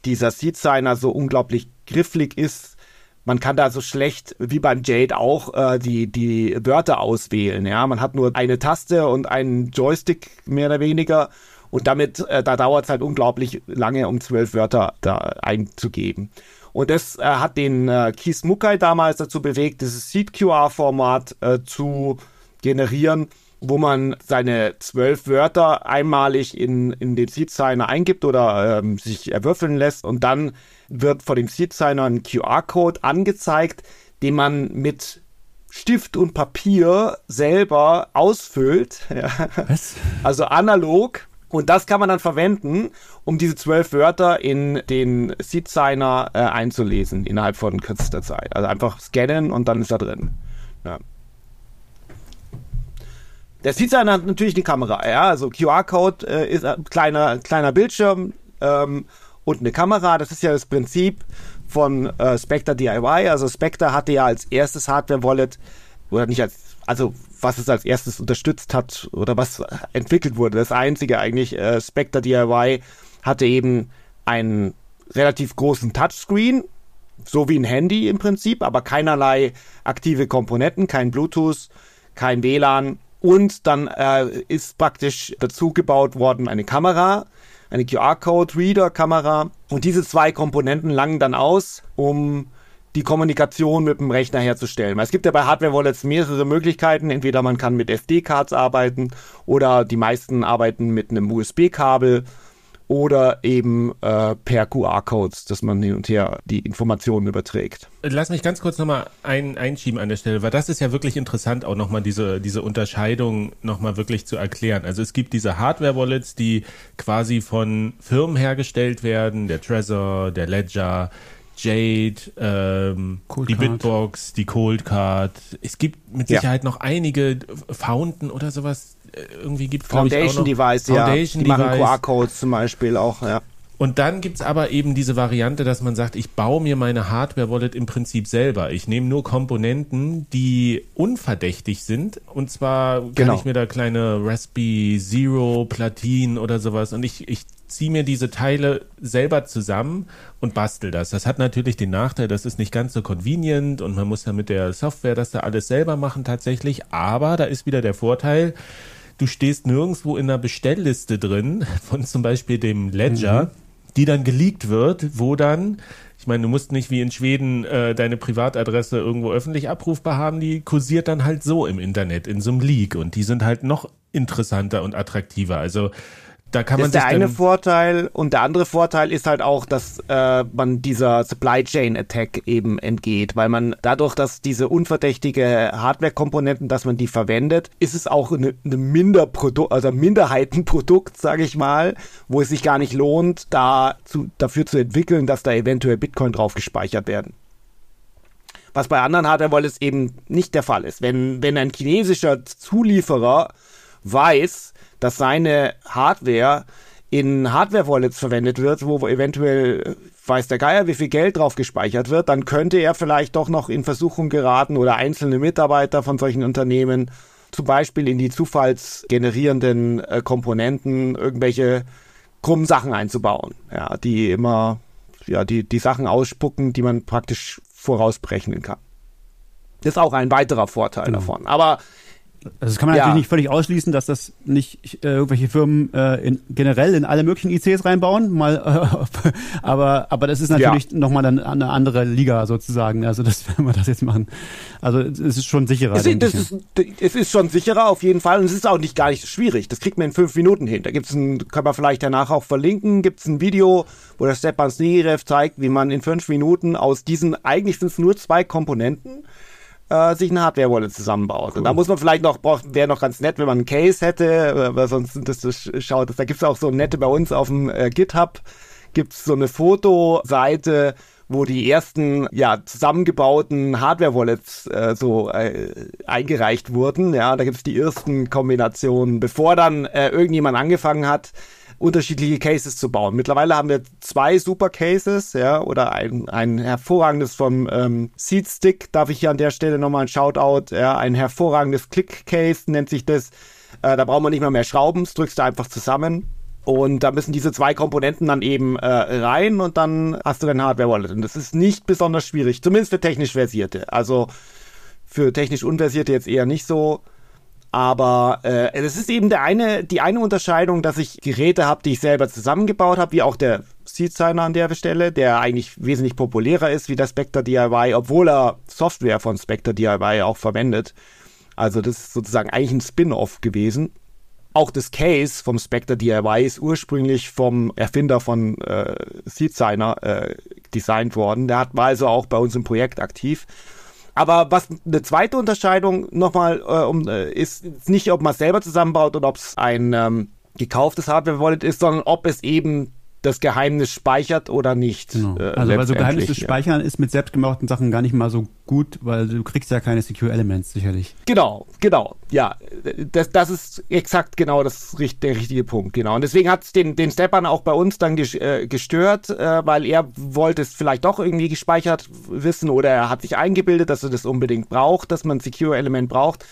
dieser Seed-Signer so unglaublich grifflig ist. Man kann da so schlecht, wie beim Jade auch, äh, die, die Wörter auswählen. Ja, man hat nur eine Taste und einen Joystick mehr oder weniger. Und damit, äh, da dauert es halt unglaublich lange, um zwölf Wörter da einzugeben. Und das äh, hat den äh, Keith Mukai damals dazu bewegt, dieses Seed-QR-Format äh, zu generieren wo man seine zwölf Wörter einmalig in, in den Seed Signer eingibt oder ähm, sich erwürfeln lässt und dann wird von dem Seed Signer ein QR-Code angezeigt, den man mit Stift und Papier selber ausfüllt. Ja. Was? Also analog. Und das kann man dann verwenden, um diese zwölf Wörter in den Seed Signer äh, einzulesen innerhalb von kürzester Zeit. Also einfach scannen und dann ist er drin. Ja. Der Seedsign hat natürlich die Kamera, ja, also QR-Code äh, ist ein kleiner, kleiner Bildschirm ähm, und eine Kamera. Das ist ja das Prinzip von äh, Spectre DIY. Also Spectre hatte ja als erstes Hardware-Wallet, oder nicht als, also was es als erstes unterstützt hat oder was entwickelt wurde. Das einzige eigentlich, äh, Spectre DIY hatte eben einen relativ großen Touchscreen, so wie ein Handy im Prinzip, aber keinerlei aktive Komponenten, kein Bluetooth, kein WLAN und dann äh, ist praktisch dazu gebaut worden eine Kamera, eine QR-Code-Reader-Kamera. Und diese zwei Komponenten langen dann aus, um die Kommunikation mit dem Rechner herzustellen. Weil es gibt ja bei Hardware-Wallets mehrere Möglichkeiten. Entweder man kann mit SD-Cards arbeiten oder die meisten arbeiten mit einem USB-Kabel oder eben äh, per QR-Codes, dass man hin und her die Informationen überträgt. Lass mich ganz kurz nochmal ein, einschieben an der Stelle, weil das ist ja wirklich interessant, auch nochmal diese, diese Unterscheidung nochmal wirklich zu erklären. Also es gibt diese Hardware-Wallets, die quasi von Firmen hergestellt werden, der Trezor, der Ledger, Jade, ähm, die Bitbox, die Cold Card. Es gibt mit Sicherheit ja. noch einige Fountain oder sowas, irgendwie gibt Foundation ich, Device, Foundation ja. Die machen QR-Codes zum Beispiel auch, ja. Und dann gibt's aber eben diese Variante, dass man sagt, ich baue mir meine Hardware-Wallet im Prinzip selber. Ich nehme nur Komponenten, die unverdächtig sind. Und zwar kann genau. ich mir da kleine Raspberry Zero Platinen oder sowas. Und ich, ich ziehe mir diese Teile selber zusammen und bastel das. Das hat natürlich den Nachteil, das ist nicht ganz so convenient und man muss dann mit der Software das da alles selber machen tatsächlich. Aber da ist wieder der Vorteil, du stehst nirgendwo in einer Bestellliste drin von zum Beispiel dem Ledger, mhm. die dann geleakt wird, wo dann ich meine, du musst nicht wie in Schweden äh, deine Privatadresse irgendwo öffentlich abrufbar haben, die kursiert dann halt so im Internet, in so einem Leak und die sind halt noch interessanter und attraktiver. Also da kann man das ist der eine Vorteil und der andere Vorteil ist halt auch, dass äh, man dieser Supply Chain Attack eben entgeht, weil man dadurch, dass diese unverdächtige Hardware-Komponenten, dass man die verwendet, ist es auch eine, eine Minderprodukt, also Minderheitenprodukt, sage ich mal, wo es sich gar nicht lohnt, da zu, dafür zu entwickeln, dass da eventuell Bitcoin drauf gespeichert werden. Was bei anderen Hardware-Wallets eben nicht der Fall ist. Wenn, wenn ein chinesischer Zulieferer weiß, dass seine Hardware in Hardware-Wallets verwendet wird, wo eventuell weiß der Geier, wie viel Geld drauf gespeichert wird, dann könnte er vielleicht doch noch in Versuchung geraten oder einzelne Mitarbeiter von solchen Unternehmen zum Beispiel in die zufallsgenerierenden äh, Komponenten irgendwelche krummen Sachen einzubauen, ja, die immer ja, die, die Sachen ausspucken, die man praktisch vorausberechnen kann. Das ist auch ein weiterer Vorteil genau. davon. Aber also das kann man ja. natürlich nicht völlig ausschließen, dass das nicht äh, irgendwelche Firmen äh, in, generell in alle möglichen ICs reinbauen, mal, äh, aber aber das ist natürlich ja. nochmal eine, eine andere Liga sozusagen. Also das, wenn wir das jetzt machen, also es ist schon sicherer. Es, ist, ist, es ist schon sicherer auf jeden Fall und es ist auch nicht gar nicht so schwierig. Das kriegt man in fünf Minuten hin. Da gibt's ein, kann man vielleicht danach auch verlinken. Gibt's ein Video, wo der Stepan Snigirev zeigt, wie man in fünf Minuten aus diesen eigentlich sind es nur zwei Komponenten äh, sich eine Hardware-Wallet zusammenbaut. Cool. Und da muss man vielleicht noch, wäre noch ganz nett, wenn man einen Case hätte, äh, weil sonst das, das schaut, da gibt's auch so nette bei uns auf dem äh, GitHub, gibt's so eine Fotoseite, wo die ersten ja zusammengebauten Hardware-Wallets äh, so äh, eingereicht wurden. Ja, da gibt's die ersten Kombinationen, bevor dann äh, irgendjemand angefangen hat, unterschiedliche Cases zu bauen. Mittlerweile haben wir zwei Super Cases, ja, oder ein, ein hervorragendes vom ähm, Seed Stick, darf ich hier an der Stelle nochmal ein Shoutout, ja, ein hervorragendes Click Case nennt sich das. Äh, da braucht man nicht mehr mehr Schrauben, das drückst du einfach zusammen. Und da müssen diese zwei Komponenten dann eben äh, rein und dann hast du dein Hardware-Wallet. Und das ist nicht besonders schwierig, zumindest für technisch Versierte. Also für technisch Unversierte jetzt eher nicht so. Aber äh, es ist eben der eine, die eine Unterscheidung, dass ich Geräte habe, die ich selber zusammengebaut habe, wie auch der Seed-Signer an der Stelle, der eigentlich wesentlich populärer ist wie der Spectre DIY, obwohl er Software von Spectre DIY auch verwendet. Also das ist sozusagen eigentlich ein Spin-off gewesen. Auch das Case vom Spectre DIY ist ursprünglich vom Erfinder von äh, Seed-Signer äh, designt worden. Der hat, war also auch bei uns im Projekt aktiv. Aber was eine zweite Unterscheidung nochmal äh, um, äh, ist, nicht, ob man es selber zusammenbaut oder ob es ein ähm, gekauftes Hardware-Wallet ist, sondern ob es eben das Geheimnis speichert oder nicht. Genau. Äh, also weil so Geheimnisse ja. speichern ist mit selbstgemachten Sachen gar nicht mal so gut, weil du kriegst ja keine Secure Elements sicherlich. Genau, genau. Ja, das, das ist exakt genau das der richtige Punkt, genau. Und deswegen hat es den, den Stepan auch bei uns dann äh, gestört, äh, weil er wollte es vielleicht doch irgendwie gespeichert wissen oder er hat sich eingebildet, dass er das unbedingt braucht, dass man ein Secure Element braucht.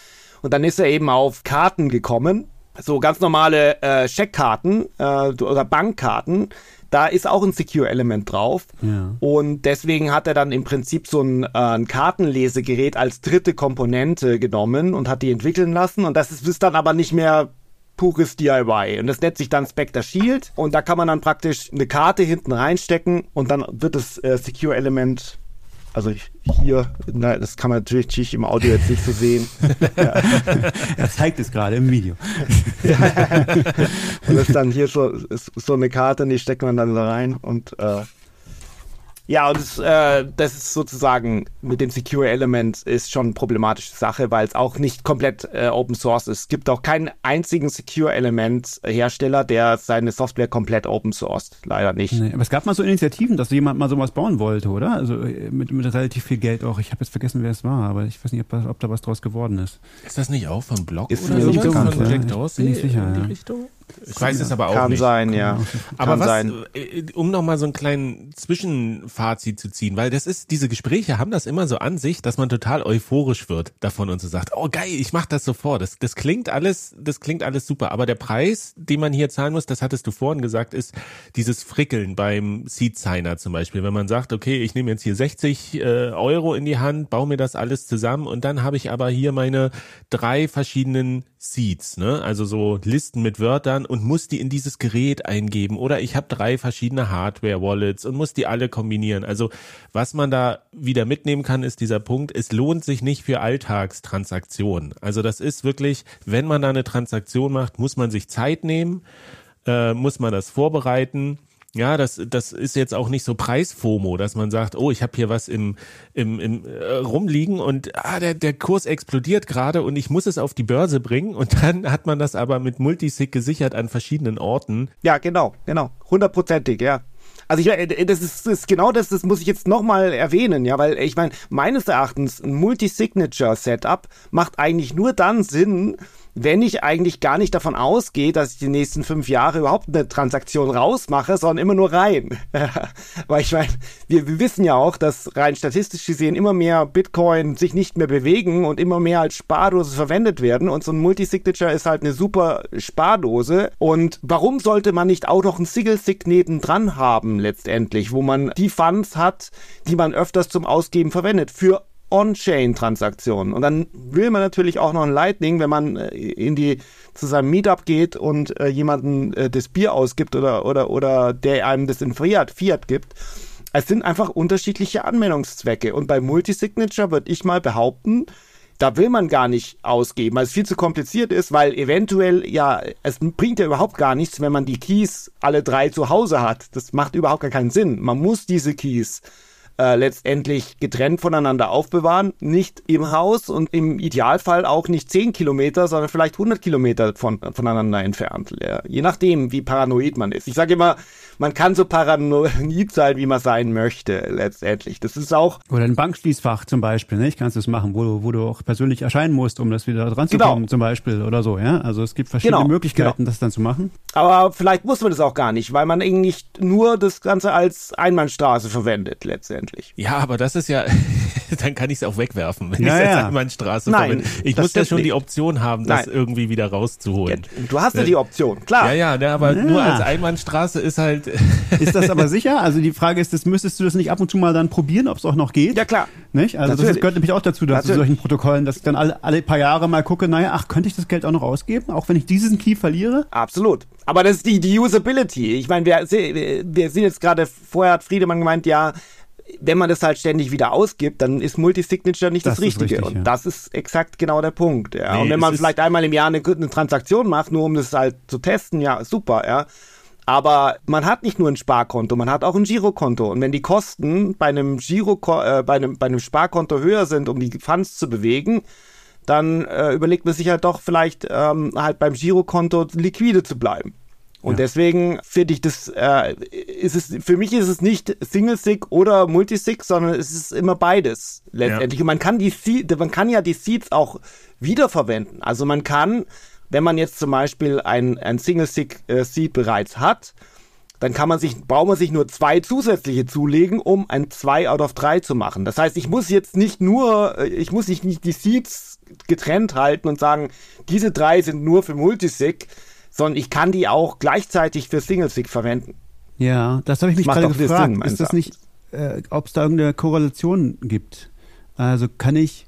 Und dann ist er eben auf Karten gekommen so ganz normale äh, Scheckkarten äh, oder Bankkarten, da ist auch ein Secure-Element drauf. Ja. Und deswegen hat er dann im Prinzip so ein, äh, ein Kartenlesegerät als dritte Komponente genommen und hat die entwickeln lassen. Und das ist, ist dann aber nicht mehr pures DIY. Und das nennt sich dann Spectre Shield. Und da kann man dann praktisch eine Karte hinten reinstecken und dann wird das äh, Secure-Element also hier, na, das kann man natürlich im Audio jetzt nicht so sehen. ja. Er zeigt es gerade im Video. und das ist dann hier so, so eine Karte, die steckt man dann da rein und äh, ja, und das, äh, das ist sozusagen mit dem Secure Element ist schon eine problematische Sache, weil es auch nicht komplett äh, Open Source ist. Es gibt auch keinen einzigen Secure Element Hersteller, der seine Software komplett Open Source. Leider nicht. Nee, aber es gab mal so Initiativen, dass jemand mal sowas bauen wollte, oder? Also äh, mit, mit relativ viel Geld auch. Ich habe jetzt vergessen, wer es war, aber ich weiß nicht, ob, ob, da was draus geworden ist. Ist das nicht auch von Blog ist oder so? Bekannt, von Jack Dorsey? Bin ich sicher, in die ja. Richtung? Ich weiß es aber auch Kann nicht. sein, ja. Aber Kann was, sein. Äh, um nochmal so einen kleinen Zwischenfazit zu ziehen, weil das ist, diese Gespräche haben das immer so an sich, dass man total euphorisch wird davon und so sagt, oh geil, ich mach das sofort. Das, das klingt alles, das klingt alles super. Aber der Preis, den man hier zahlen muss, das hattest du vorhin gesagt, ist dieses Frickeln beim Seed Signer zum Beispiel. Wenn man sagt, okay, ich nehme jetzt hier 60 äh, Euro in die Hand, baue mir das alles zusammen und dann habe ich aber hier meine drei verschiedenen Seeds, ne? Also so Listen mit Wörtern und muss die in dieses Gerät eingeben oder ich habe drei verschiedene Hardware-Wallets und muss die alle kombinieren. Also was man da wieder mitnehmen kann, ist dieser Punkt, es lohnt sich nicht für Alltagstransaktionen. Also das ist wirklich, wenn man da eine Transaktion macht, muss man sich Zeit nehmen, äh, muss man das vorbereiten ja, das, das ist jetzt auch nicht so Preisfomo, dass man sagt, oh, ich habe hier was im, im, im äh, rumliegen und ah, der, der Kurs explodiert gerade und ich muss es auf die Börse bringen und dann hat man das aber mit Multisig gesichert an verschiedenen Orten. Ja, genau, genau. Hundertprozentig, ja. Also ich das ist, das ist genau das, das muss ich jetzt nochmal erwähnen, ja, weil ich meine, meines Erachtens ein Multi-Signature-Setup macht eigentlich nur dann Sinn, wenn ich eigentlich gar nicht davon ausgehe, dass ich die nächsten fünf Jahre überhaupt eine Transaktion rausmache, sondern immer nur rein. Weil ich meine, wir, wir wissen ja auch, dass rein statistisch gesehen immer mehr Bitcoin sich nicht mehr bewegen und immer mehr als Spardose verwendet werden. Und so ein Multisignature ist halt eine super Spardose. Und warum sollte man nicht auch noch ein Single-Sig nebendran haben letztendlich, wo man die Funds hat, die man öfters zum Ausgeben verwendet? Für On-Chain-Transaktionen. Und dann will man natürlich auch noch ein Lightning, wenn man äh, in die zu seinem Meetup geht und äh, jemanden äh, das Bier ausgibt oder oder oder der einem das in Fiat, Fiat gibt. Es sind einfach unterschiedliche Anwendungszwecke. Und bei Multisignature würde ich mal behaupten, da will man gar nicht ausgeben, weil es viel zu kompliziert ist, weil eventuell, ja, es bringt ja überhaupt gar nichts, wenn man die Keys alle drei zu Hause hat. Das macht überhaupt gar keinen Sinn. Man muss diese Keys äh, letztendlich getrennt voneinander aufbewahren, nicht im Haus und im Idealfall auch nicht 10 Kilometer, sondern vielleicht 100 Kilometer von, voneinander entfernt. Ja, je nachdem, wie paranoid man ist. Ich sage immer, man kann so paranoid sein, wie man sein möchte, letztendlich. Das ist auch. Oder ein Bankschließfach zum Beispiel, nicht? Kannst du es machen, wo du, wo du auch persönlich erscheinen musst, um das wieder dran zu genau. kommen, zum Beispiel oder so, ja? Also es gibt verschiedene genau. Möglichkeiten, genau. das dann zu machen. Aber vielleicht muss man das auch gar nicht, weil man eigentlich nur das Ganze als Einbahnstraße verwendet, letztendlich. Ja, aber das ist ja, dann kann ich es auch wegwerfen, wenn ja, ich es ja. als Einbahnstraße Nein, verwende. Ich muss ja schon nicht. die Option haben, das Nein. irgendwie wieder rauszuholen. Ja, du hast ja die Option, klar. Ja, ja, ne, aber nur als Einbahnstraße ist halt ist das aber sicher? Also die Frage ist, das müsstest du das nicht ab und zu mal dann probieren, ob es auch noch geht? Ja, klar. Nicht? Also Natürlich. das gehört nämlich auch dazu, dass zu solchen Protokollen, dass ich dann alle, alle paar Jahre mal gucke, naja, ach, könnte ich das Geld auch noch ausgeben, auch wenn ich diesen Key verliere? Absolut. Aber das ist die, die Usability. Ich meine, wir, wir sehen jetzt gerade, vorher hat Friedemann gemeint, ja, wenn man das halt ständig wieder ausgibt, dann ist Multisignature nicht das, das Richtige. Richtig, und ja. das ist exakt genau der Punkt. Ja. Nee, und wenn man vielleicht einmal im Jahr eine, eine Transaktion macht, nur um das halt zu testen, ja, super, ja. Aber man hat nicht nur ein Sparkonto, man hat auch ein Girokonto. Und wenn die Kosten bei einem Giro, äh, bei einem, bei einem Sparkonto höher sind, um die Funds zu bewegen, dann äh, überlegt man sich halt doch vielleicht ähm, halt beim Girokonto liquide zu bleiben. Und ja. deswegen finde ich das, äh, ist es, für mich ist es nicht Single-Sig oder Multisig, sondern es ist immer beides letztendlich. Ja. Und man kann die, man kann ja die Seeds auch wiederverwenden. Also man kann wenn man jetzt zum Beispiel ein, ein Single-Seed äh, bereits hat, dann kann man sich, braucht man sich nur zwei zusätzliche zulegen, um ein 2 out of 3 zu machen. Das heißt, ich muss jetzt nicht nur, äh, ich muss nicht, nicht die Seeds getrennt halten und sagen, diese drei sind nur für Multisig, sondern ich kann die auch gleichzeitig für Single-Sig verwenden. Ja, das habe ich mich gerade gefragt. Sinn, ist das nicht, äh, ob es da irgendeine Korrelation gibt? Also kann ich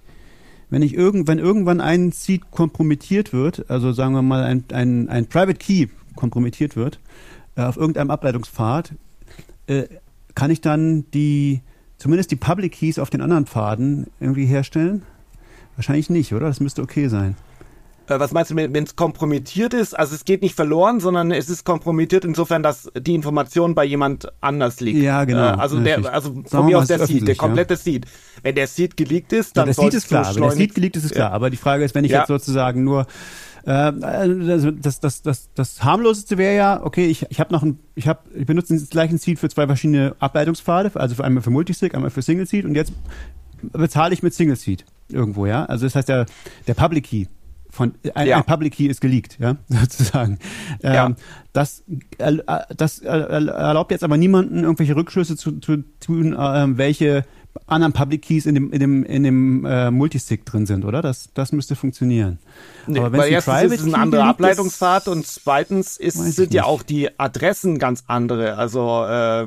wenn ich irgend, wenn irgendwann ein Seed kompromittiert wird, also sagen wir mal ein, ein, ein Private Key kompromittiert wird, äh, auf irgendeinem Ableitungspfad, äh, kann ich dann die, zumindest die Public Keys auf den anderen Pfaden irgendwie herstellen? Wahrscheinlich nicht, oder? Das müsste okay sein. Äh, was meinst du, wenn es kompromittiert ist? Also es geht nicht verloren, sondern es ist kompromittiert insofern, dass die Information bei jemand anders liegt. Ja, genau. Äh, also der, also von mir aus der Seed, der komplette ja? Seed. Wenn der Seed geleakt ist, dann ja, der Seed ist klar, wenn der Seed geleakt ist, ist klar. Ja. Aber die Frage ist, wenn ich ja. jetzt sozusagen nur äh, also das, das, das, das harmloseste wäre ja, okay, ich, ich habe noch ein, ich habe, ich benutze den gleichen Seed für zwei verschiedene Ableitungspfade, also für einmal für Multisig, einmal für Single Seed und jetzt bezahle ich mit Single Seed irgendwo, ja. Also das heißt der, der Public Key von ein, ja. ein Public Key ist geleakt, ja, sozusagen. Ähm, ja. Das, äh, das erlaubt jetzt aber niemanden, irgendwelche Rückschlüsse zu, zu tun, äh, welche anderen Public Keys in dem, in dem, in dem äh, Multisig drin sind, oder? Das, das müsste funktionieren. Nee, aber weil erstens ist es ein anderer Ableitungspfad und zweitens ist, sind ja auch die Adressen ganz andere. Also äh,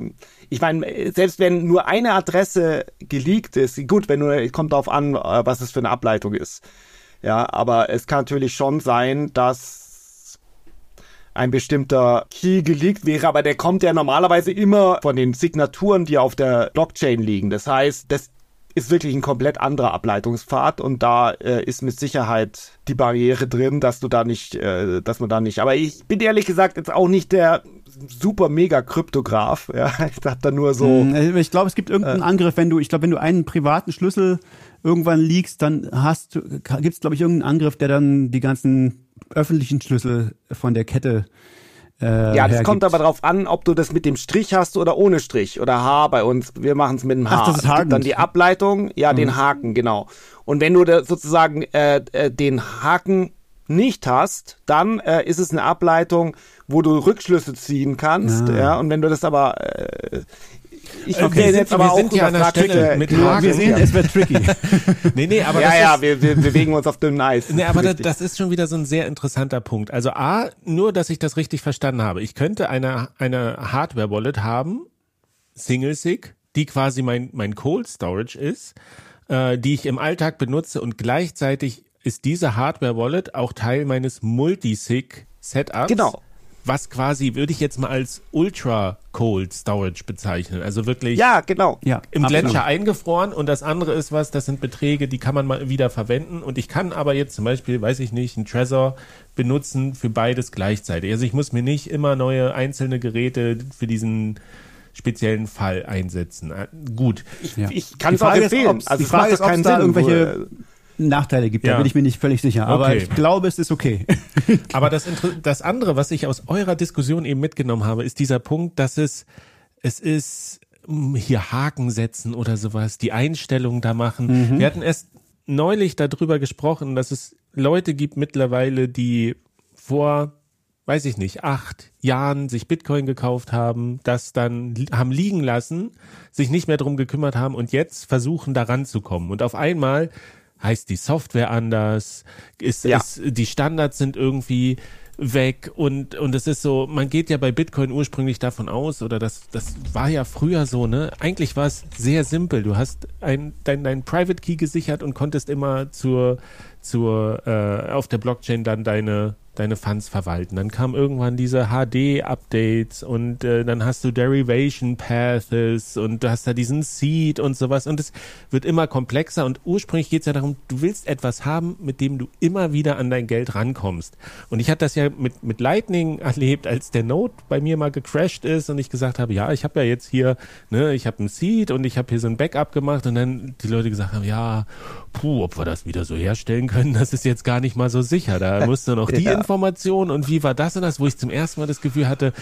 ich meine, selbst wenn nur eine Adresse geleakt ist, gut, wenn nur, kommt darauf an, äh, was es für eine Ableitung ist. Ja, aber es kann natürlich schon sein, dass ein bestimmter Key geleakt wäre, aber der kommt ja normalerweise immer von den Signaturen, die auf der Blockchain liegen. Das heißt, das ist wirklich ein komplett anderer Ableitungspfad und da äh, ist mit Sicherheit die Barriere drin, dass du da nicht, äh, dass man da nicht. Aber ich bin ehrlich gesagt jetzt auch nicht der super mega Kryptograph. Ja, ich dachte da nur so. Hm, ich glaube, es gibt irgendeinen äh, Angriff, wenn du, ich glaube, wenn du einen privaten Schlüssel irgendwann liegst, dann hast du, gibt es, glaube ich, irgendeinen Angriff, der dann die ganzen öffentlichen Schlüssel von der Kette Äh, ja, das hergibt. kommt aber darauf an, ob du das mit dem Strich hast oder ohne Strich oder H bei uns. Wir machen es mit dem H. Ach, das ist Haken. Dann die Ableitung, ja, mhm. den Haken, genau. Und wenn du da sozusagen äh, äh, den Haken nicht hast, dann äh, ist es eine Ableitung, wo du Rückschlüsse ziehen kannst. Ah. Ja, und wenn du das aber äh, ich okay, wir jetzt aber wir sind hier an der Stelle mit Haken. Wir sehen, es wird tricky. nee, nee, aber ja, das ja, ist, wir, wir bewegen uns auf dünnem Eis. Nee, aber das, das, ist schon wieder so ein sehr interessanter Punkt. Also A, nur, dass ich das richtig verstanden habe. Ich könnte eine, eine Hardware-Wallet haben, Single-Sig, die quasi mein, mein Cold Storage ist, äh, die ich im Alltag benutze und gleichzeitig ist diese Hardware-Wallet auch Teil meines Multisig-Setups. Genau was quasi, würde ich jetzt mal als Ultra Cold Storage bezeichnen. Also wirklich ja, genau. Ja, im absolut. Gletscher eingefroren und das andere ist was, das sind Beträge, die kann man mal wieder verwenden und ich kann aber jetzt zum Beispiel, weiß ich nicht, einen Trezor benutzen für beides gleichzeitig. Also ich muss mir nicht immer neue einzelne Geräte für diesen speziellen Fall einsetzen. Äh, gut. Ich, ja. ich kann es auch empfehlen. Also die Frage ist, ob es da irgendwelche Nachteile gibt. Ja. Da bin ich mir nicht völlig sicher. Aber okay. ich glaube, es ist okay. Aber das, das andere, was ich aus eurer Diskussion eben mitgenommen habe, ist dieser Punkt, dass es, es ist hm, hier Haken setzen oder sowas, die Einstellung da machen. Mhm. Wir hatten erst neulich darüber gesprochen, dass es Leute gibt mittlerweile, die vor, weiß ich nicht, acht Jahren sich Bitcoin gekauft haben, das dann haben liegen lassen, sich nicht mehr drum gekümmert haben und jetzt versuchen daran zu kommen. Und auf einmal heißt die Software anders, ist, ja. ist, die Standards sind irgendwie weg und und es ist so, man geht ja bei Bitcoin ursprünglich davon aus oder das das war ja früher so, ne? Eigentlich war es sehr simpel. Du hast ein dein dein Private Key gesichert und konntest immer zur zur äh, auf der Blockchain dann deine deine Funds verwalten. Dann kam irgendwann diese HD-Updates und äh, dann hast du Derivation Paths und du hast da diesen Seed und sowas und es wird immer komplexer und ursprünglich geht es ja darum, du willst etwas haben, mit dem du immer wieder an dein Geld rankommst. Und ich hatte das ja mit, mit Lightning erlebt, als der Node bei mir mal gecrashed ist und ich gesagt habe, ja, ich habe ja jetzt hier, ne, ich habe ein Seed und ich habe hier so ein Backup gemacht und dann die Leute gesagt haben, ja, puh, ob wir das wieder so herstellen können, das ist jetzt gar nicht mal so sicher. Da musst du noch die ja. Informationen und wie war das und das, wo ich zum ersten Mal das Gefühl hatte,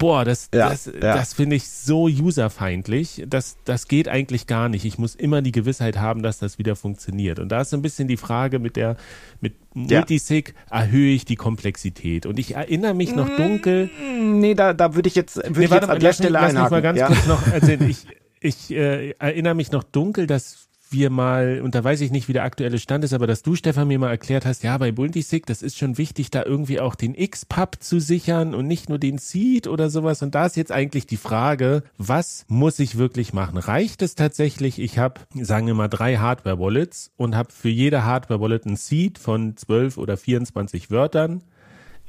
boah, das, ja, das, ja. das finde ich so userfeindlich. Das, das geht eigentlich gar nicht. Ich muss immer die Gewissheit haben, dass das wieder funktioniert. Und da ist so ein bisschen die Frage mit der, mit Multisig erhöhe ich die Komplexität. Und ich erinnere mich noch dunkel. Nee, da, da würde ich jetzt, würde nee, ich jetzt an der Stelle lass einhaken. Mich mal ganz ja? kurz noch erzählen. Ich, ich äh, erinnere mich noch dunkel, dass wir mal, und da weiß ich nicht, wie der aktuelle Stand ist, aber dass du, Stefan, mir mal erklärt hast, ja, bei Multisig, das ist schon wichtig, da irgendwie auch den X-Pub zu sichern und nicht nur den Seed oder sowas. Und da ist jetzt eigentlich die Frage, was muss ich wirklich machen? Reicht es tatsächlich, ich habe, sagen wir mal, drei Hardware-Wallets und habe für jede Hardware-Wallet ein Seed von 12 oder 24 Wörtern?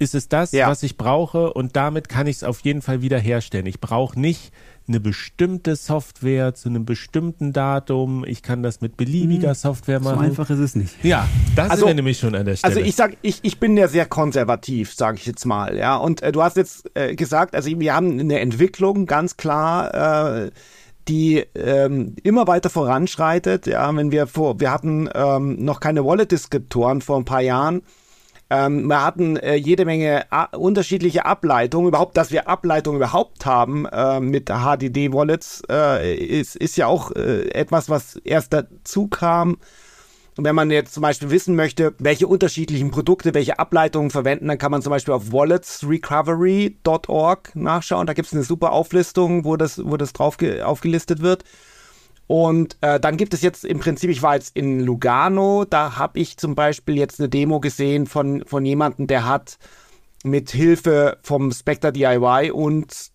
Ist es das, ja. was ich brauche? Und damit kann ich es auf jeden Fall wieder herstellen. Ich brauche nicht eine bestimmte Software zu einem bestimmten Datum. Ich kann das mit beliebiger hm, Software machen. So einfach ist es nicht. Ja, das also, ist nämlich schon an der Stelle. Also ich sag, ich, ich bin ja sehr konservativ, sage ich jetzt mal. Ja, und äh, du hast jetzt äh, gesagt, also wir haben eine Entwicklung ganz klar. Äh, die ähm, immer weiter voranschreitet. Ja, wenn wir vor, wir hatten ähm, noch keine Wallet-Deskriptoren vor ein paar Jahren ähm, wir hatten äh, jede Menge a- unterschiedliche Ableitungen. Überhaupt, dass wir Ableitungen überhaupt haben äh, mit HDD-Wallets, äh, ist, ist ja auch äh, etwas, was erst dazu kam. Und wenn man jetzt zum Beispiel wissen möchte, welche unterschiedlichen Produkte, welche Ableitungen verwenden, dann kann man zum Beispiel auf walletsrecovery.org nachschauen. Da gibt es eine super Auflistung, wo das, wo das drauf aufgelistet wird. Und äh, dann gibt es jetzt im Prinzip, ich war jetzt in Lugano, da habe ich zum Beispiel jetzt eine Demo gesehen von, von jemandem, der hat mit Hilfe vom Spectre DIY und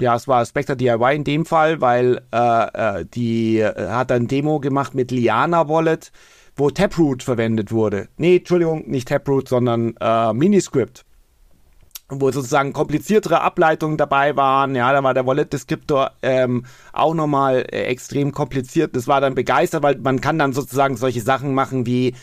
ja, es war Spectre DIY in dem Fall, weil äh, äh, die äh, hat ein Demo gemacht mit Liana Wallet, wo Taproot verwendet wurde. Nee, Entschuldigung, nicht Taproot, sondern äh, Miniscript wo sozusagen kompliziertere Ableitungen dabei waren. Ja, da war der Wallet-Deskriptor ähm, auch nochmal äh, extrem kompliziert. Das war dann begeistert, weil man kann dann sozusagen solche Sachen machen wie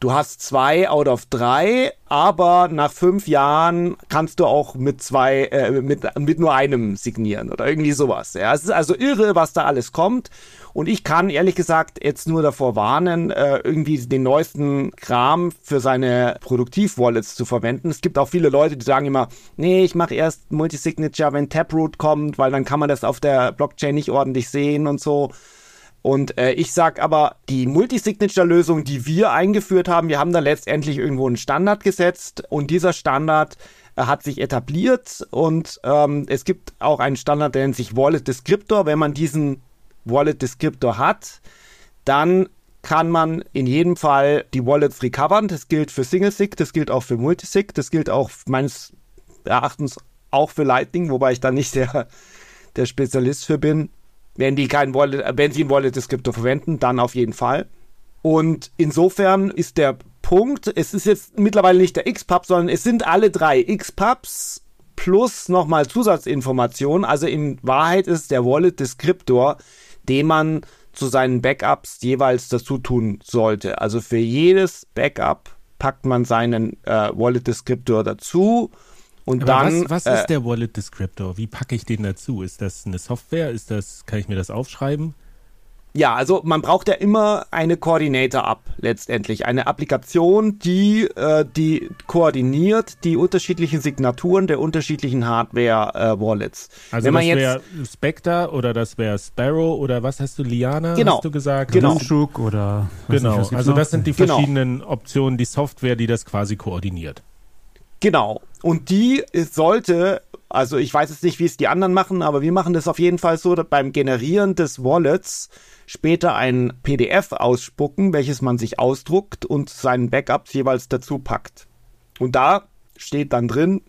du hast zwei out of drei, aber nach fünf Jahren kannst du auch mit zwei, äh, mit, mit nur einem signieren oder irgendwie sowas. Ja, es ist also irre, was da alles kommt. Und ich kann ehrlich gesagt jetzt nur davor warnen, äh, irgendwie den neuesten Kram für seine Produktiv-Wallets zu verwenden. Es gibt auch viele Leute, die sagen immer, nee, ich mache erst Multisignature, wenn Taproot kommt, weil dann kann man das auf der Blockchain nicht ordentlich sehen und so. Und äh, ich sag aber, die Multisignature-Lösung, die wir eingeführt haben, wir haben da letztendlich irgendwo einen Standard gesetzt und dieser Standard äh, hat sich etabliert und ähm, es gibt auch einen Standard, der nennt sich Wallet Descriptor. Wenn man diesen Wallet Descriptor hat, dann kann man in jedem Fall die Wallets recovern. Das gilt für Single Sig, das gilt auch für Multisig, das gilt auch meines Erachtens auch für Lightning, wobei ich da nicht der, der Spezialist für bin. Wenn die kein Wallet, wenn sie ein Wallet Descriptor verwenden, dann auf jeden Fall. Und insofern ist der Punkt, es ist jetzt mittlerweile nicht der X-Pub, sondern es sind alle drei X-Pubs plus nochmal Zusatzinformationen. Also in Wahrheit ist der Wallet Descriptor, den man zu seinen Backups jeweils dazu tun sollte. Also für jedes Backup packt man seinen äh, Wallet Descriptor dazu und Aber dann, was, was äh, ist der Wallet Descriptor? Wie packe ich den dazu? Ist das eine Software? Ist das, kann ich mir das aufschreiben? Ja, also man braucht ja immer eine Coordinator-App letztendlich. Eine Applikation, die, äh, die koordiniert die unterschiedlichen Signaturen der unterschiedlichen Hardware-Wallets. Äh, also Wenn das wäre Spectre oder das wäre Sparrow oder was hast du, Liana, genau, hast du gesagt? Genau. Schuk oder Genau, nicht, also das sind die genau. verschiedenen genau. Optionen, die Software, die das quasi koordiniert. Genau. Und die sollte, also ich weiß jetzt nicht, wie es die anderen machen, aber wir machen das auf jeden Fall so, dass beim Generieren des Wallets später ein PDF ausspucken, welches man sich ausdruckt und seinen Backups jeweils dazu packt. Und da steht dann drin,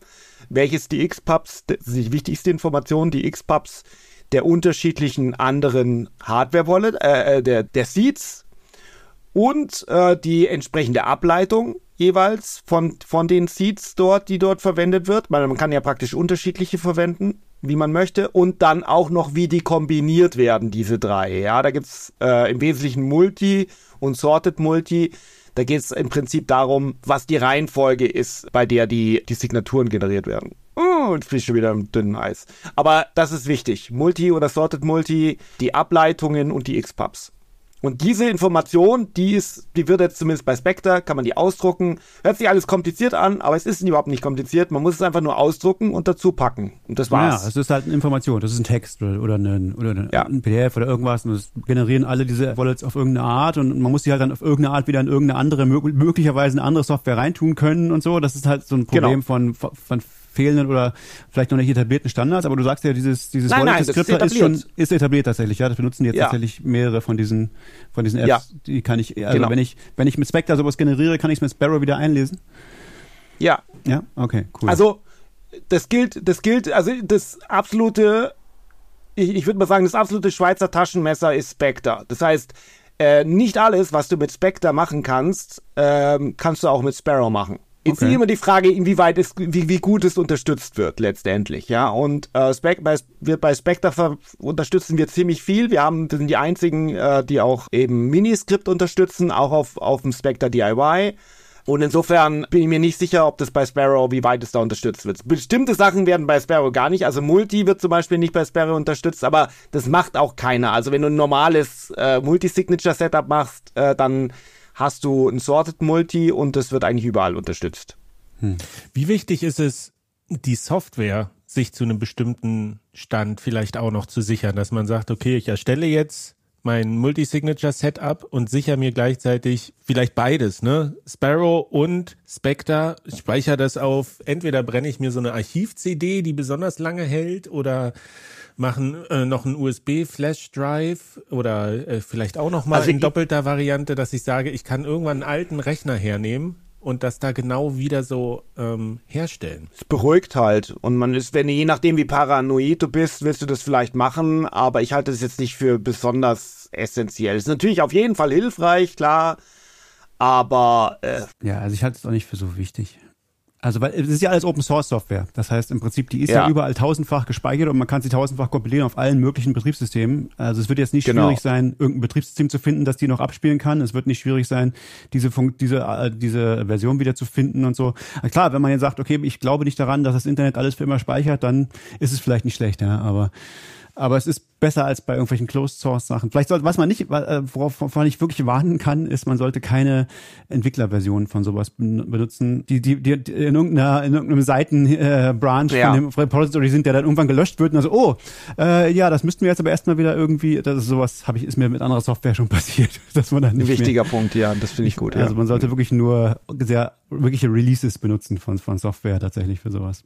welches die X-Pubs, das ist die wichtigste Information, die X-Pubs der unterschiedlichen anderen Hardware-Wallet, äh, äh, der, der Seeds und äh, die entsprechende Ableitung jeweils von, von den Seeds dort, die dort verwendet wird. Man, kann ja praktisch unterschiedliche verwenden, wie man möchte. Und dann auch noch, wie die kombiniert werden, diese drei. Ja, da gibt's äh, im Wesentlichen Multi und Sorted Multi. Da geht es im Prinzip darum, was die Reihenfolge ist, bei der die, die Signaturen generiert werden. Oh, jetzt bin ich schon wieder im dünnen Eis. Aber das ist wichtig. Multi oder Sorted Multi, die Ableitungen und die X-Pubs. Und diese Information, die ist, die wird jetzt zumindest bei Spectre, kann man die ausdrucken. Hört sich alles kompliziert an, aber es ist überhaupt nicht kompliziert. Man muss es einfach nur ausdrucken und dazu packen. Und das war's. Ja, es ist halt eine Information. Das ist ein Text oder, ein, oder ein, ja. ein PDF oder irgendwas. Und das generieren alle diese Wallets auf irgendeine Art und man muss die halt dann auf irgendeine Art wieder in irgendeine andere, möglicherweise eine andere Software reintun können und so. Das ist halt so ein Problem genau. von, von fehlenden oder vielleicht noch nicht etablierten Standards, aber du sagst ja, dieses, dieses nein, Wallet Descriptor ist, ist, schon, ist etabliert tatsächlich, ja. Das benutzen jetzt ja. tatsächlich mehrere von diesen, von diesen Apps. Ja. Die kann ich, also genau. wenn ich, wenn ich mit Spectre sowas generiere, kann ich es mit Sparrow wieder einlesen? Ja. Ja, okay, cool. Also, das gilt, das gilt, also das absolute, ich, ich würde mal sagen, das absolute Schweizer Taschenmesser ist Spectre. Das heißt, äh, nicht alles, was du mit Spectre machen kannst, ähm, kannst du auch mit Sparrow machen. Jetzt okay. immer die Frage, inwieweit es, wie, wie gut es unterstützt wird letztendlich, ja. Und äh, Spec bei, wir bei Spectre unterstützen wir ziemlich viel. Wir haben, das sind die einzigen, äh, die auch eben Miniscript unterstützen, auch auf, auf dem Spectre DIY. Und insofern bin ich mir nicht sicher, ob das bei Sparrow, wie weit es da unterstützt wird. Bestimmte Sachen werden bei Sparrow gar nicht. Also Multi wird zum Beispiel nicht bei Sparrow unterstützt, aber das macht auch keiner. Also wenn du ein normales äh, Multi-Signature-Setup machst, äh, dann hast du ein Sorted Multi und das wird eigentlich überall unterstützt. Hm. Wie wichtig ist es, die Software sich zu einem bestimmten Stand vielleicht auch noch zu sichern, dass man sagt, okay, ich erstelle jetzt mein Multi-Signature-Setup und sichere mir gleichzeitig vielleicht beides, ne? Sparrow und Spectre. Ich speichere das auf, entweder brenne ich mir so eine Archiv-CD, die besonders lange hält, oder machen äh, noch einen USB-Flash-Drive oder äh, vielleicht auch noch mal also in doppelter Variante, dass ich sage, ich kann irgendwann einen alten Rechner hernehmen und das da genau wieder so ähm, herstellen. Es beruhigt halt. Und man ist, wenn je nachdem wie paranoid du bist, willst du das vielleicht machen, aber ich halte es jetzt nicht für besonders essentiell. Es ist natürlich auf jeden Fall hilfreich, klar, aber äh, Ja, also ich halte es auch nicht für so wichtig. Also weil es ist ja alles Open Source Software. Das heißt im Prinzip, die ist ja, ja überall tausendfach gespeichert und man kann sie tausendfach kompilieren auf allen möglichen Betriebssystemen. Also es wird jetzt nicht genau. schwierig sein, irgendein Betriebssystem zu finden, das die noch abspielen kann. Es wird nicht schwierig sein, diese Fun diese äh, diese Version wieder zu finden und so. Klar, wenn man jetzt sagt, okay, ich glaube nicht daran, dass das Internet alles für immer speichert, dann ist es vielleicht nicht schlecht, ja. Aber aber es ist besser als bei irgendwelchen Closed Source Sachen. Vielleicht sollte, was man nicht, äh, worauf man ich wirklich warnen kann, ist, man sollte keine Entwicklerversion von sowas benutzen, die, die, die in irgendeiner, in irgendeinem Seitenbranch äh, ja. von dem Repository sind, der dann irgendwann gelöscht wird und also, oh, äh, ja, das müssten wir jetzt aber erstmal wieder irgendwie, das ist sowas habe ich, ist mir mit anderer Software schon passiert, dass man dann nicht Ein wichtiger mehr, Punkt, ja, das finde ich gut. Also ja. man sollte wirklich nur sehr, wirkliche Releases benutzen von, von Software tatsächlich für sowas.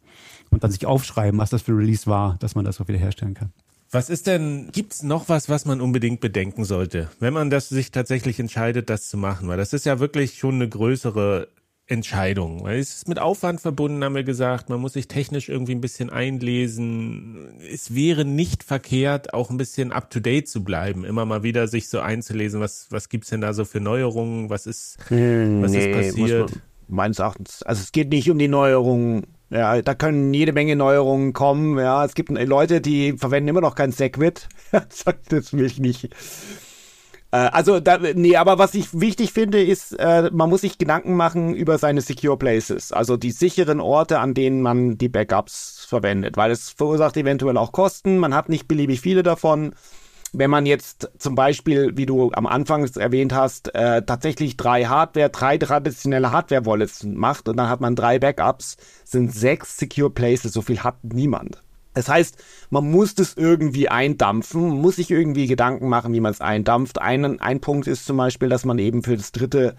Und dann sich aufschreiben, was das für Release war, dass man das auch wieder herstellen kann. Was ist denn, gibt's noch was, was man unbedingt bedenken sollte, wenn man das sich tatsächlich entscheidet, das zu machen? Weil das ist ja wirklich schon eine größere Entscheidung. Weil es ist mit Aufwand verbunden, haben wir gesagt. Man muss sich technisch irgendwie ein bisschen einlesen. Es wäre nicht verkehrt, auch ein bisschen up to date zu bleiben. Immer mal wieder sich so einzulesen, was, was gibt's denn da so für Neuerungen? Was ist, was nee, ist passiert? meines Erachtens, also es geht nicht um die Neuerungen ja, da können jede Menge Neuerungen kommen. Ja, es gibt Leute, die verwenden immer noch kein Segwit. Sagt das mich nicht. Äh, also, da, nee, aber was ich wichtig finde, ist, äh, man muss sich Gedanken machen über seine Secure Places, also die sicheren Orte, an denen man die Backups verwendet, weil es verursacht eventuell auch Kosten. Man hat nicht beliebig viele davon wenn man jetzt zum Beispiel, wie du am Anfang erwähnt hast, äh, tatsächlich drei Hardware, drei traditionelle Hardware-Wallets macht und dann hat man drei Backups, sind sechs Secure Places, so viel hat niemand. Das heißt, man muss das irgendwie eindampfen, muss sich irgendwie Gedanken machen, wie man es eindampft. Ein, ein Punkt ist zum Beispiel, dass man eben für das dritte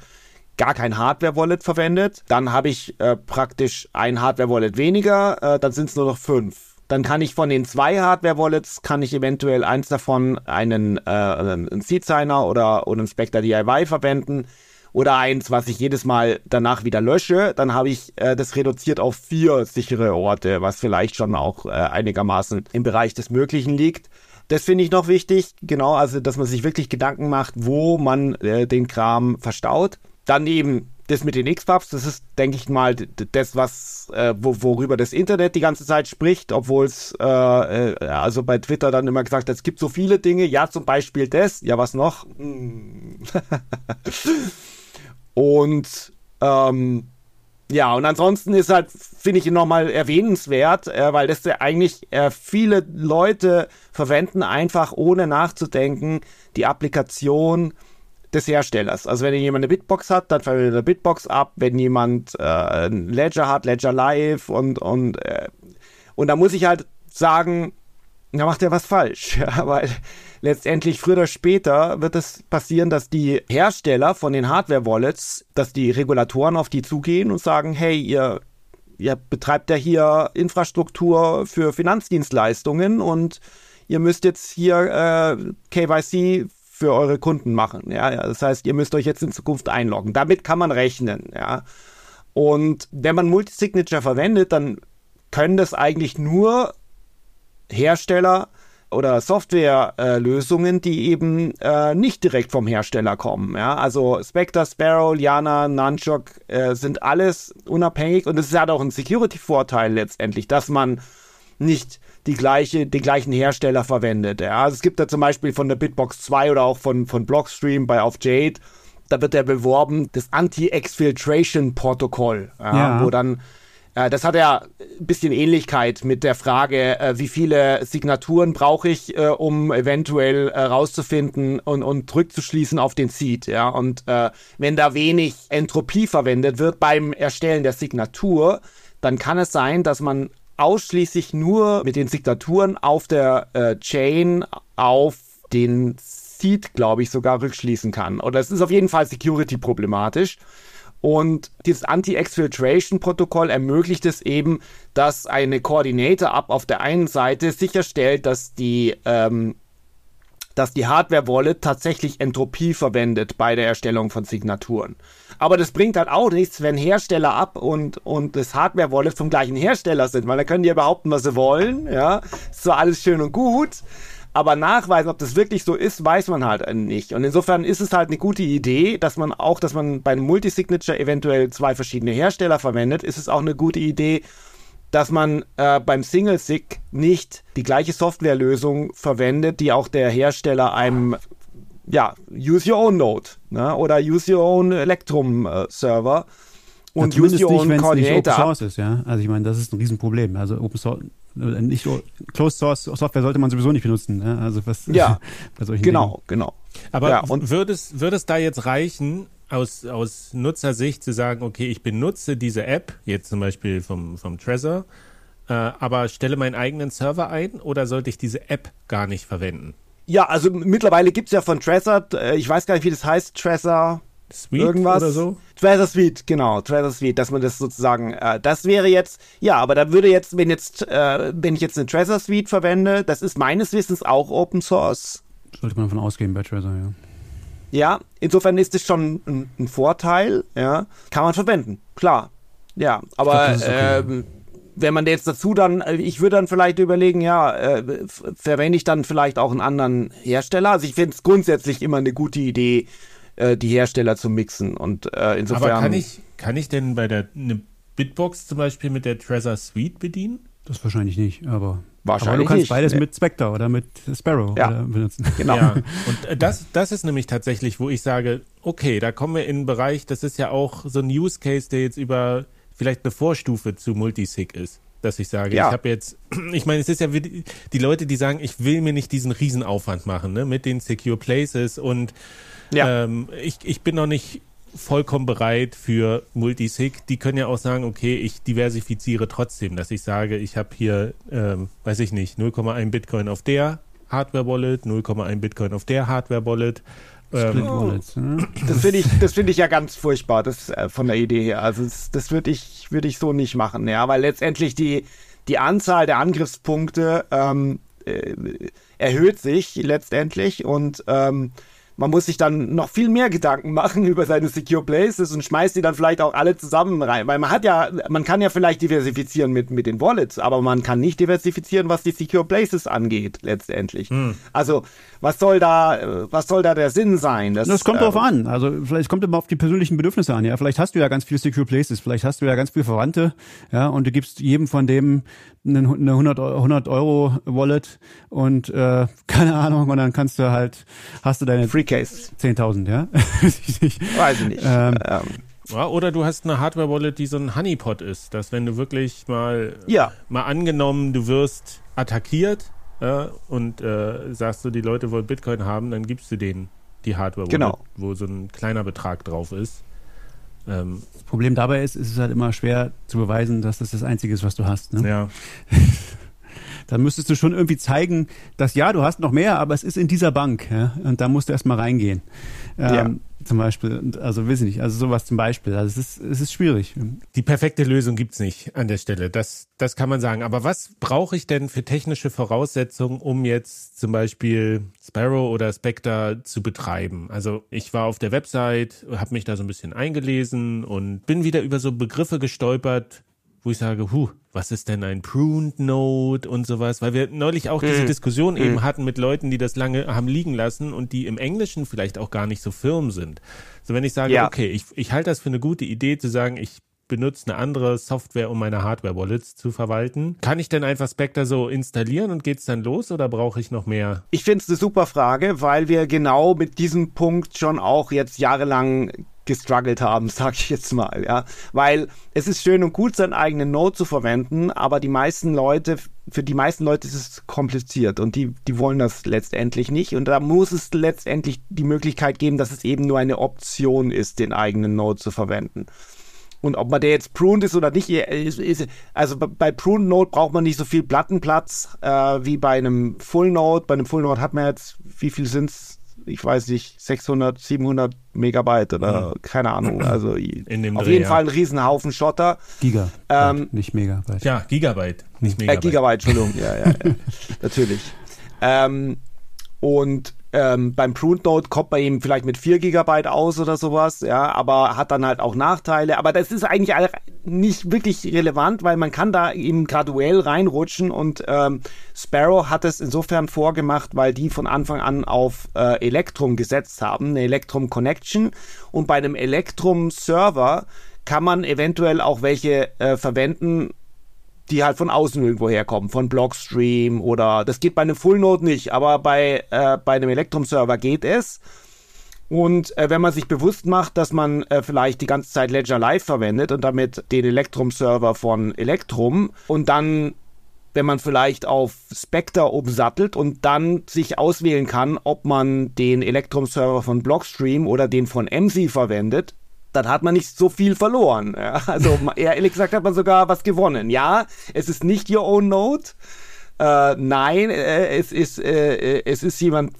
gar kein Hardware-Wallet verwendet. Dann habe ich äh, praktisch ein Hardware-Wallet weniger, äh, dann sind es nur noch fünf dann kann ich von den zwei Hardware-Wallets, kann ich eventuell eins davon einen, äh, einen Seed-Signer oder, oder einen Spectre DIY verwenden oder eins, was ich jedes Mal danach wieder lösche, dann habe ich äh, das reduziert auf vier sichere Orte, was vielleicht schon auch äh, einigermaßen im Bereich des Möglichen liegt. Das finde ich noch wichtig, genau, also dass man sich wirklich Gedanken macht, wo man äh, den Kram verstaut. Dann eben das mit den X-Pubs, das ist, denke ich mal, das, was, äh, wo, worüber das Internet die ganze Zeit spricht, obwohl es, äh, äh, also bei Twitter dann immer gesagt es gibt so viele Dinge, ja, zum Beispiel das, ja, was noch? Hm. und ähm, ja, und ansonsten ist halt, finde ich nochmal erwähnenswert, äh, weil das ja eigentlich äh, viele Leute verwenden einfach ohne nachzudenken die Applikation des Herstellers. Also wenn jemand eine Bitbox hat, dann verwendet er Bitbox ab. Wenn jemand äh, ein Ledger hat, Ledger Live und und äh, und da muss ich halt sagen, da macht er was falsch, ja, weil letztendlich früher oder später wird es passieren, dass die Hersteller von den Hardware-Wallets, dass die Regulatoren auf die zugehen und sagen, hey, ihr ihr betreibt ja hier Infrastruktur für Finanzdienstleistungen und ihr müsst jetzt hier äh, KYC für eure Kunden machen. Ja, das heißt, ihr müsst euch jetzt in Zukunft einloggen. Damit kann man rechnen. Ja. Und wenn man Multisignature verwendet, dann können das eigentlich nur Hersteller oder Softwarelösungen, äh, die eben äh, nicht direkt vom Hersteller kommen. Ja? Also Spectre, Sparrow, Liana, Nunchok äh, sind alles unabhängig und es hat auch einen Security-Vorteil letztendlich, dass man nicht die gleiche, den gleichen Hersteller verwendet. Ja, also es gibt da zum Beispiel von der Bitbox 2 oder auch von, von Blockstream bei auf Jade, da wird ja beworben, das Anti-Exfiltration-Protokoll, ja, ja. wo dann äh, das hat ja ein bisschen Ähnlichkeit mit der Frage, äh, wie viele Signaturen brauche ich, äh, um eventuell rauszufinden und, und rückzuschließen auf den Seed. Ja? Und äh, wenn da wenig Entropie verwendet wird beim Erstellen der Signatur, dann kann es sein, dass man ausschließlich nur mit den Signaturen auf der äh, Chain auf den Seed, glaube ich, sogar rückschließen kann. Oder es ist auf jeden Fall security problematisch. Und dieses Anti-Exfiltration-Protokoll ermöglicht es eben, dass eine Coordinator-App auf der einen Seite sicherstellt, dass die ähm, dass die Hardware-Wallet tatsächlich Entropie verwendet bei der Erstellung von Signaturen. Aber das bringt halt auch nichts, wenn Hersteller ab und, und das Hardware-Wallet vom gleichen Hersteller sind, weil da können die ja behaupten, was sie wollen, ja. Ist zwar alles schön und gut, Aber nachweisen, ob das wirklich so ist, weiß man halt nicht. Und insofern ist es halt eine gute Idee, dass man auch, dass man bei einem Multisignature eventuell zwei verschiedene Hersteller verwendet, ist es auch eine gute Idee, dass man äh, beim Single SIG nicht die gleiche Softwarelösung verwendet, die auch der Hersteller einem ja, use your own Node ne? oder use your own Electrum äh, Server und ja, use your own nicht, Coordinator. Nicht Open Source ist, ja. Also ich meine, das ist ein Riesenproblem. Also Open Source, äh, nicht Closed Source Software sollte man sowieso nicht benutzen. Ne? Also was ja, bei solchen genau, Dingen. genau. Aber ja, und würde es, würde es da jetzt reichen, aus, aus Nutzersicht zu sagen, okay, ich benutze diese App, jetzt zum Beispiel vom, vom Trezor, äh, aber stelle meinen eigenen Server ein oder sollte ich diese App gar nicht verwenden? Ja, also mittlerweile gibt es ja von Trezor, äh, ich weiß gar nicht, wie das heißt, Trezor Suite irgendwas oder so? Trezor Suite, genau, Trezor Suite, dass man das sozusagen, äh, das wäre jetzt, ja, aber da würde jetzt, wenn jetzt, äh, wenn ich jetzt eine Trezor Suite verwende, das ist meines Wissens auch Open Source. Sollte man davon ausgehen bei Trezor, ja. Ja, insofern ist es schon ein, ein, Vorteil, ja, kann man verwenden, klar. Ja, aber glaub, okay. ähm, wenn man jetzt dazu dann, äh, ich würde dann vielleicht überlegen, ja, äh, verwende ich dann vielleicht auch einen anderen Hersteller. Also ich finde es grundsätzlich immer eine gute Idee, äh, die Hersteller zu mixen. Und äh, insofern. Aber kann ich, kann ich denn bei der eine Bitbox zum Beispiel mit der Trezor Suite bedienen? Das wahrscheinlich nicht, aber. Wahrscheinlich aber du kannst nicht, beides nee. mit Spectre oder mit Sparrow ja. benutzen. Genau. Ja. Und äh, das, das ist nämlich tatsächlich, wo ich sage, okay, da kommen wir in einen Bereich, das ist ja auch so ein Use Case, der jetzt über vielleicht eine Vorstufe zu Multisig ist. Dass ich sage, ja. ich habe jetzt, ich meine, es ist ja wie die, die, Leute, die sagen, ich will mir nicht diesen Riesenaufwand machen, ne, mit den Secure Places und ja. ähm, ich, ich bin noch nicht vollkommen bereit für Multisig. Die können ja auch sagen, okay, ich diversifiziere trotzdem, dass ich sage, ich habe hier, ähm, weiß ich nicht, 0,1 Bitcoin auf der Hardware-Wallet, 0,1 Bitcoin auf der Hardware-Wallet. Ähm, Wallets, ne? Das finde ich, das finde ich ja ganz furchtbar, das äh, von der Idee her. Also das, das würde ich, würde ich so nicht machen, ja, weil letztendlich die die Anzahl der Angriffspunkte ähm, äh, erhöht sich letztendlich und ähm, man muss sich dann noch viel mehr Gedanken machen über seine Secure Places und schmeißt die dann vielleicht auch alle zusammen rein. Weil man hat ja, man kann ja vielleicht diversifizieren mit, mit den Wallets, aber man kann nicht diversifizieren, was die Secure Places angeht, letztendlich. Hm. Also, was soll da, was soll da der Sinn sein? Das, das kommt äh, drauf an. Also, vielleicht kommt immer auf die persönlichen Bedürfnisse an, ja. Vielleicht hast du ja ganz viele Secure Places, vielleicht hast du ja ganz viele Verwandte, ja, und du gibst jedem von dem eine 100, 100 Euro Wallet und äh, keine Ahnung und dann kannst du halt hast du deine Free Case 10.000 ja weiß ich nicht ähm, ähm. Ja, oder du hast eine Hardware Wallet die so ein Honeypot ist dass wenn du wirklich mal ja. mal angenommen du wirst attackiert äh, und äh, sagst du die Leute wollen Bitcoin haben dann gibst du denen die Hardware Wallet genau. wo so ein kleiner Betrag drauf ist ähm, das Problem dabei ist, ist es halt immer schwer zu beweisen, dass das das Einzige ist, was du hast. Ne? Ja. Dann müsstest du schon irgendwie zeigen, dass ja, du hast noch mehr, aber es ist in dieser Bank. Ja? Und da musst du erstmal reingehen. Ähm, ja zum Beispiel. Also weiß ich nicht, also sowas zum Beispiel. Also es ist, es ist schwierig. Die perfekte Lösung gibt's nicht an der Stelle. Das, das kann man sagen. Aber was brauche ich denn für technische Voraussetzungen, um jetzt zum Beispiel Sparrow oder Spectre zu betreiben? Also ich war auf der Website, habe mich da so ein bisschen eingelesen und bin wieder über so Begriffe gestolpert, wo ich sage, huh, was ist denn ein Pruned Node und sowas, weil wir neulich auch diese hm. Diskussion mm. eben hatten mit Leuten, die das lange haben liegen lassen und die im Englischen vielleicht auch gar nicht so firm sind. So wenn ich sage, ja. okay, ich, ich halte das für eine gute Idee zu sagen, ich benutze eine andere Software, um meine Hardware-Wallets zu verwalten. Kann ich denn einfach Spectre so installieren und geht's dann los oder brauche ich noch mehr? Ich finde es eine super Frage, weil wir genau mit diesem Punkt schon auch jetzt jahrelang gestruggelt haben, sag ich jetzt mal, ja. Weil es ist schön und gut, seinen eigenen Node zu verwenden, aber die meisten Leute, für die meisten Leute ist es kompliziert und die, die wollen das letztendlich nicht. Und da muss es letztendlich die Möglichkeit geben, dass es eben nur eine Option ist, den eigenen Node zu verwenden. Und ob man der jetzt pruned ist oder nicht, also bei Pruned Node braucht man nicht so viel Plattenplatz äh, wie bei einem Full Node. Bei einem Full Node hat man jetzt, wie viel sind's? Ich weiß nicht, 600, 700 Megabyte oder mhm. keine Ahnung. Also auf Dreh, jeden ja. Fall ein Riesenhaufen Schotter. Giga, ähm, nicht Megabyte. Ja, Gigabyte, nicht Megabyte. Äh, Gigabyte, Entschuldigung, ja, ja, ja. natürlich. Ähm, und ähm, beim Pruned Node kommt man eben vielleicht mit 4 Gigabyte aus oder sowas, ja, aber hat dann halt auch Nachteile. Aber das ist eigentlich nicht wirklich relevant, weil man kann da eben graduell reinrutschen und ähm, Sparrow hat es insofern vorgemacht, weil die von Anfang an auf äh, Electrum gesetzt haben, eine Electrum Connection und bei einem Electrum Server kann man eventuell auch welche äh, verwenden, die halt von außen irgendwo herkommen, von Blockstream oder das geht bei einem Full Node nicht, aber bei, äh, bei einem Electrum Server geht es. Und äh, wenn man sich bewusst macht, dass man äh, vielleicht die ganze Zeit Ledger Live verwendet und damit den Electrum-Server von Electrum und dann, wenn man vielleicht auf Spectre umsattelt und dann sich auswählen kann, ob man den Electrum-Server von Blockstream oder den von MC verwendet, dann hat man nicht so viel verloren. Also ehrlich gesagt hat man sogar was gewonnen. Ja, es ist nicht your own Node. Äh, nein, äh, es ist äh, es ist jemand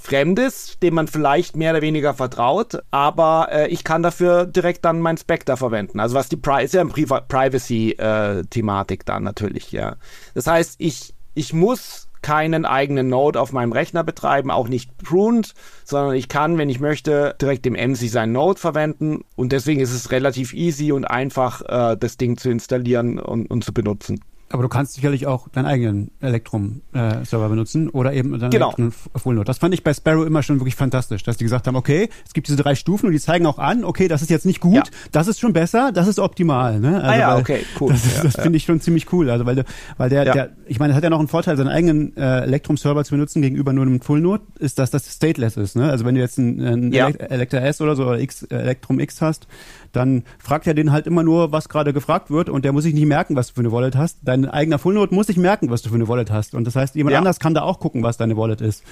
Fremdes, dem man vielleicht mehr oder weniger vertraut, aber äh, ich kann dafür direkt dann mein Spectre verwenden. Also was die Pri ist ja eine Pri Privacy-Thematik dann natürlich, ja. Das heißt, ich ich muss keinen eigenen Node auf meinem Rechner betreiben, auch nicht pruned, sondern ich kann, wenn ich möchte, direkt im MC seinen Node verwenden und deswegen ist es relativ easy und einfach, äh, das Ding zu installieren und, und zu benutzen. Aber du kannst sicherlich auch deinen eigenen Electrum-Server äh, benutzen oder eben deinen genau. Electrum Full Node. Das fand ich bei Sparrow immer schon wirklich fantastisch, dass die gesagt haben, okay, es gibt diese drei Stufen und die zeigen auch an, okay, das ist jetzt nicht gut, ja. das ist schon besser, das ist optimal. Ne? Also, ah ja, okay, cool. Das, ja, das ja. finde ich schon ziemlich cool. Also weil, weil der, der, ich meine, es hat ja noch einen Vorteil, seinen eigenen äh, Electrum-Server zu benutzen gegenüber nur einem Full Node, ist, dass das stateless ist. Ne? Also wenn du jetzt einen ja. Electra S oder so oder X, Electrum X hast, dann fragt er den halt immer nur, was gerade gefragt wird und der muss sich nicht merken, was du für eine Wallet hast. Dein eigener Fullnote muss sich merken, was du für eine Wallet hast. Und das heißt, jemand ja. anders kann da auch gucken, was deine Wallet ist.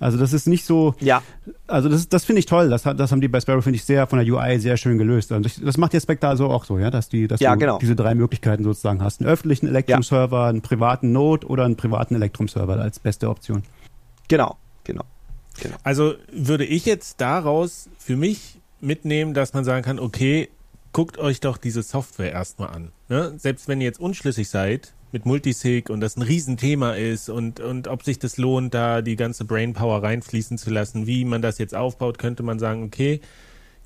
Also das ist nicht so. Ja. Also das, das finde ich toll. Das, das haben die bei Sparrow, finde ich, sehr von der UI sehr schön gelöst. Und das macht der Spectre also auch so, ja, dass die, dass ja, du genau. diese drei Möglichkeiten sozusagen hast. Einen öffentlichen Electrum-Server, einen privaten Node oder einen privaten Electrum-Server als beste Option. Genau, genau. Genau. Also würde ich jetzt daraus für mich mitnehmen, dass man sagen kann, okay, guckt euch doch diese Software erstmal an. Ne? Selbst wenn ihr jetzt unschlüssig seid mit Multisig und das ein Riesenthema ist und, und ob sich das lohnt, da die ganze Brainpower reinfließen zu lassen, wie man das jetzt aufbaut, könnte man sagen, okay,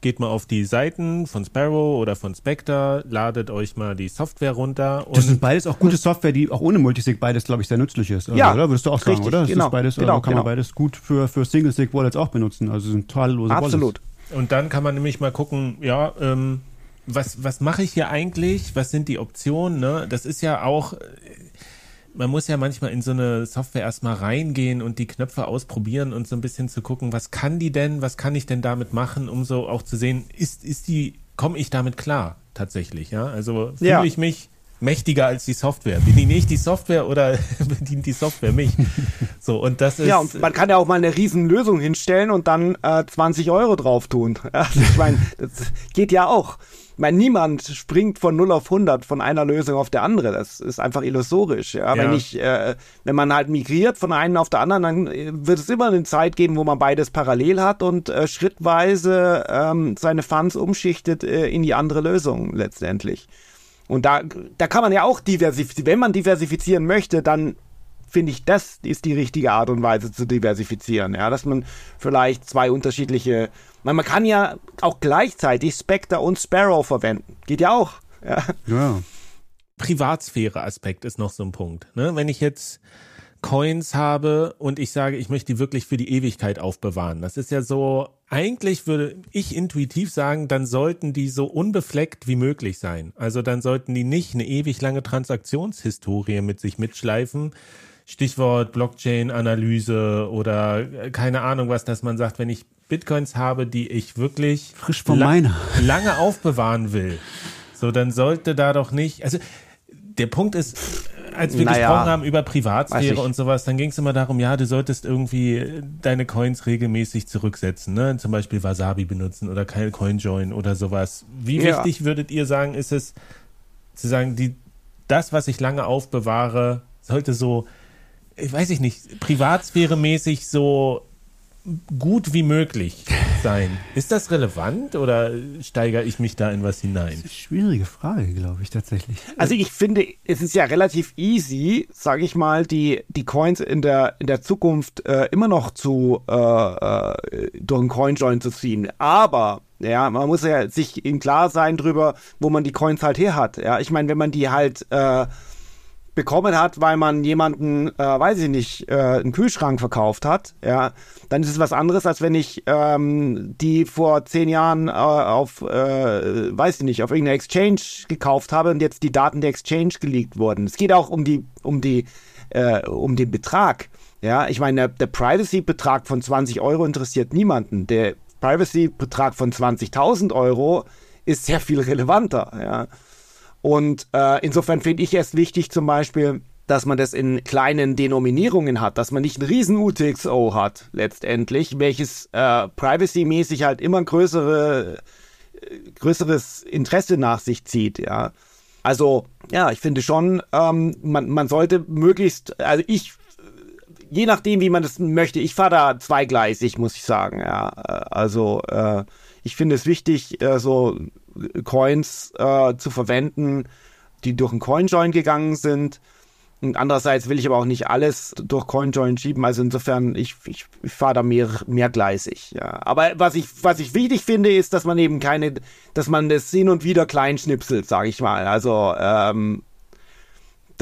geht mal auf die Seiten von Sparrow oder von Spectre, ladet euch mal die Software runter. das sind beides auch gute Software, die auch ohne Multisig beides, glaube ich, sehr nützlich ist. Also, ja, oder? Würdest du auch sagen, richtig, oder? Das genau, ist beides, genau, also kann genau. man beides gut für, für Single-Sig-Wallets auch benutzen. Also sind tadellose Absolut. Wallets. Und dann kann man nämlich mal gucken, ja, ähm, was, was mache ich hier eigentlich? Was sind die Optionen? Ne? Das ist ja auch, man muss ja manchmal in so eine Software erstmal reingehen und die Knöpfe ausprobieren und so ein bisschen zu gucken, was kann die denn, was kann ich denn damit machen, um so auch zu sehen, ist, ist die, komme ich damit klar tatsächlich, ja? Also fühle Ja. ich mich mächtiger als die Software. Bediene ich die Software oder bedient die Software mich? So, und das ist. Ja, und man kann ja auch mal eine riesen Lösung hinstellen und dann äh, 20 Euro drauf tun. Ja, ich meine, das geht ja auch. Ich meine, niemand springt von 0 auf 100 von einer Lösung auf der andere. Das ist einfach illusorisch. Ja, Ja. wenn ich, äh, wenn man halt migriert von einer auf der anderen, dann äh, wird es immer eine Zeit geben, wo man beides parallel hat und äh, schrittweise ähm, seine Funds umschichtet äh, in die andere Lösung letztendlich. Und da, da kann man ja auch diversifizieren. Wenn man diversifizieren möchte, dann finde ich, das ist die richtige Art und Weise zu diversifizieren. Ja, dass man vielleicht zwei unterschiedliche, man, man kann ja auch gleichzeitig Spectre und Sparrow verwenden. Geht ja auch. Ja. Ja. Privatsphäre-Aspekt ist noch so ein Punkt. Ne? Wenn ich jetzt Coins habe und ich sage, ich möchte die wirklich für die Ewigkeit aufbewahren. Das ist ja so, eigentlich würde ich intuitiv sagen, dann sollten die so unbefleckt wie möglich sein. Also dann sollten die nicht eine ewig lange Transaktionshistorie mit sich mitschleifen. Stichwort Blockchain-Analyse oder äh, keine Ahnung was, dass man sagt, wenn ich Bitcoins habe, die ich wirklich Frisch vom la- Miner. lange aufbewahren will, so dann sollte da doch nicht, also der Punkt ist, als wir Naja, gesprochen haben über Privatsphäre und sowas, dann ging es immer darum, ja, du solltest irgendwie deine Coins regelmäßig zurücksetzen, ne? Zum Beispiel Wasabi benutzen oder kein CoinJoin oder sowas. Wie Ja. wichtig würdet ihr sagen, ist es zu sagen, die, das, was ich lange aufbewahre, sollte so, ich weiß ich nicht, privatsphäremäßig so gut wie möglich sein. Ist das relevant oder steigere ich mich da in was hinein? Das ist eine schwierige Frage, glaube ich, tatsächlich. Also ich finde, es ist ja relativ easy, sage ich mal, die, die Coins in der, in der Zukunft äh, immer noch zu äh, äh, durch einen CoinJoin zu ziehen. Aber Ja, man muss ja sich im Klar sein drüber, wo man die Coins halt her hat. Ja, ich meine, wenn man die halt äh, bekommen hat, weil man jemanden, äh, weiß ich nicht, äh, einen Kühlschrank verkauft hat, ja, dann ist es was anderes, als wenn ich ähm, die vor zehn Jahren äh, auf, äh, weiß ich nicht, auf irgendeiner Exchange gekauft habe und jetzt die Daten der Exchange geleakt wurden. Es geht auch um die, um die, äh, um den Betrag. Ja, ich meine, der, der Privacy-Betrag von 20 Euro interessiert niemanden. Der Privacy-Betrag von 20.000 Euro ist sehr viel relevanter. Ja. Und äh, insofern finde ich es wichtig zum Beispiel, dass man das in kleinen Denominierungen hat, dass man nicht ein riesen UTXO hat letztendlich, welches äh, privacy-mäßig halt immer größere, äh, größeres Interesse nach sich zieht, ja. Also, ja, ich finde schon, ähm, man, man sollte möglichst, also ich, je nachdem, wie man das möchte, ich fahre da zweigleisig, muss ich sagen, ja. Also, äh, ich finde es wichtig, äh, so Coins äh, zu verwenden, die durch einen CoinJoin gegangen sind. Und andererseits will ich aber auch nicht alles durch CoinJoin schieben. Also insofern, ich, ich, ich fahre da mehr, mehrgleisig. Ja. Aber was ich, was ich wichtig finde, ist, dass man eben keine, dass man das hin und wieder klein schnipselt, sage ich mal. Also ähm,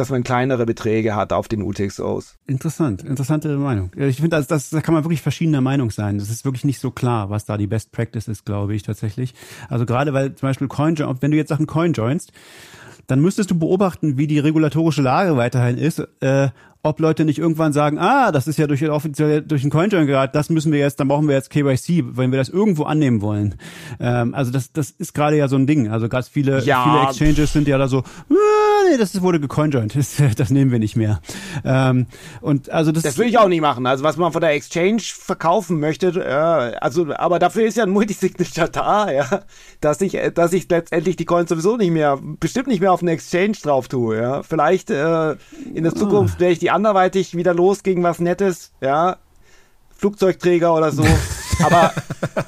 dass man kleinere Beträge hat auf den UTXOs. Interessant, interessante Meinung. Ich finde, das, das, da kann man wirklich verschiedener Meinung sein. Das ist wirklich nicht so klar, was da die Best Practice ist, glaube ich tatsächlich. Also gerade weil zum Beispiel CoinJoin, wenn du jetzt Sachen Coin joinst, dann müsstest du beobachten, wie die regulatorische Lage weiterhin ist, äh, ob Leute nicht irgendwann sagen, ah, das ist ja durch offiziell durch den CoinJoin gerade, das müssen wir jetzt, dann brauchen wir jetzt KYC, wenn wir das irgendwo annehmen wollen. Ähm, also das, das ist gerade ja so ein Ding. Also ganz viele, ja. viele Exchanges sind ja da so, ah, nee, das wurde gecoinjoint, das, das nehmen wir nicht mehr. Ähm, und also das, das will ich auch nicht machen. Also was man von der Exchange verkaufen möchte, äh, also aber dafür ist ja ein Multisignature da, ja, dass ich, dass ich letztendlich die Coins sowieso nicht mehr, bestimmt nicht mehr auf eine Exchange drauf tue. Ja, vielleicht äh, in der Zukunft werde ich die anderweitig wieder los gegen was Nettes, ja. Flugzeugträger oder so. Aber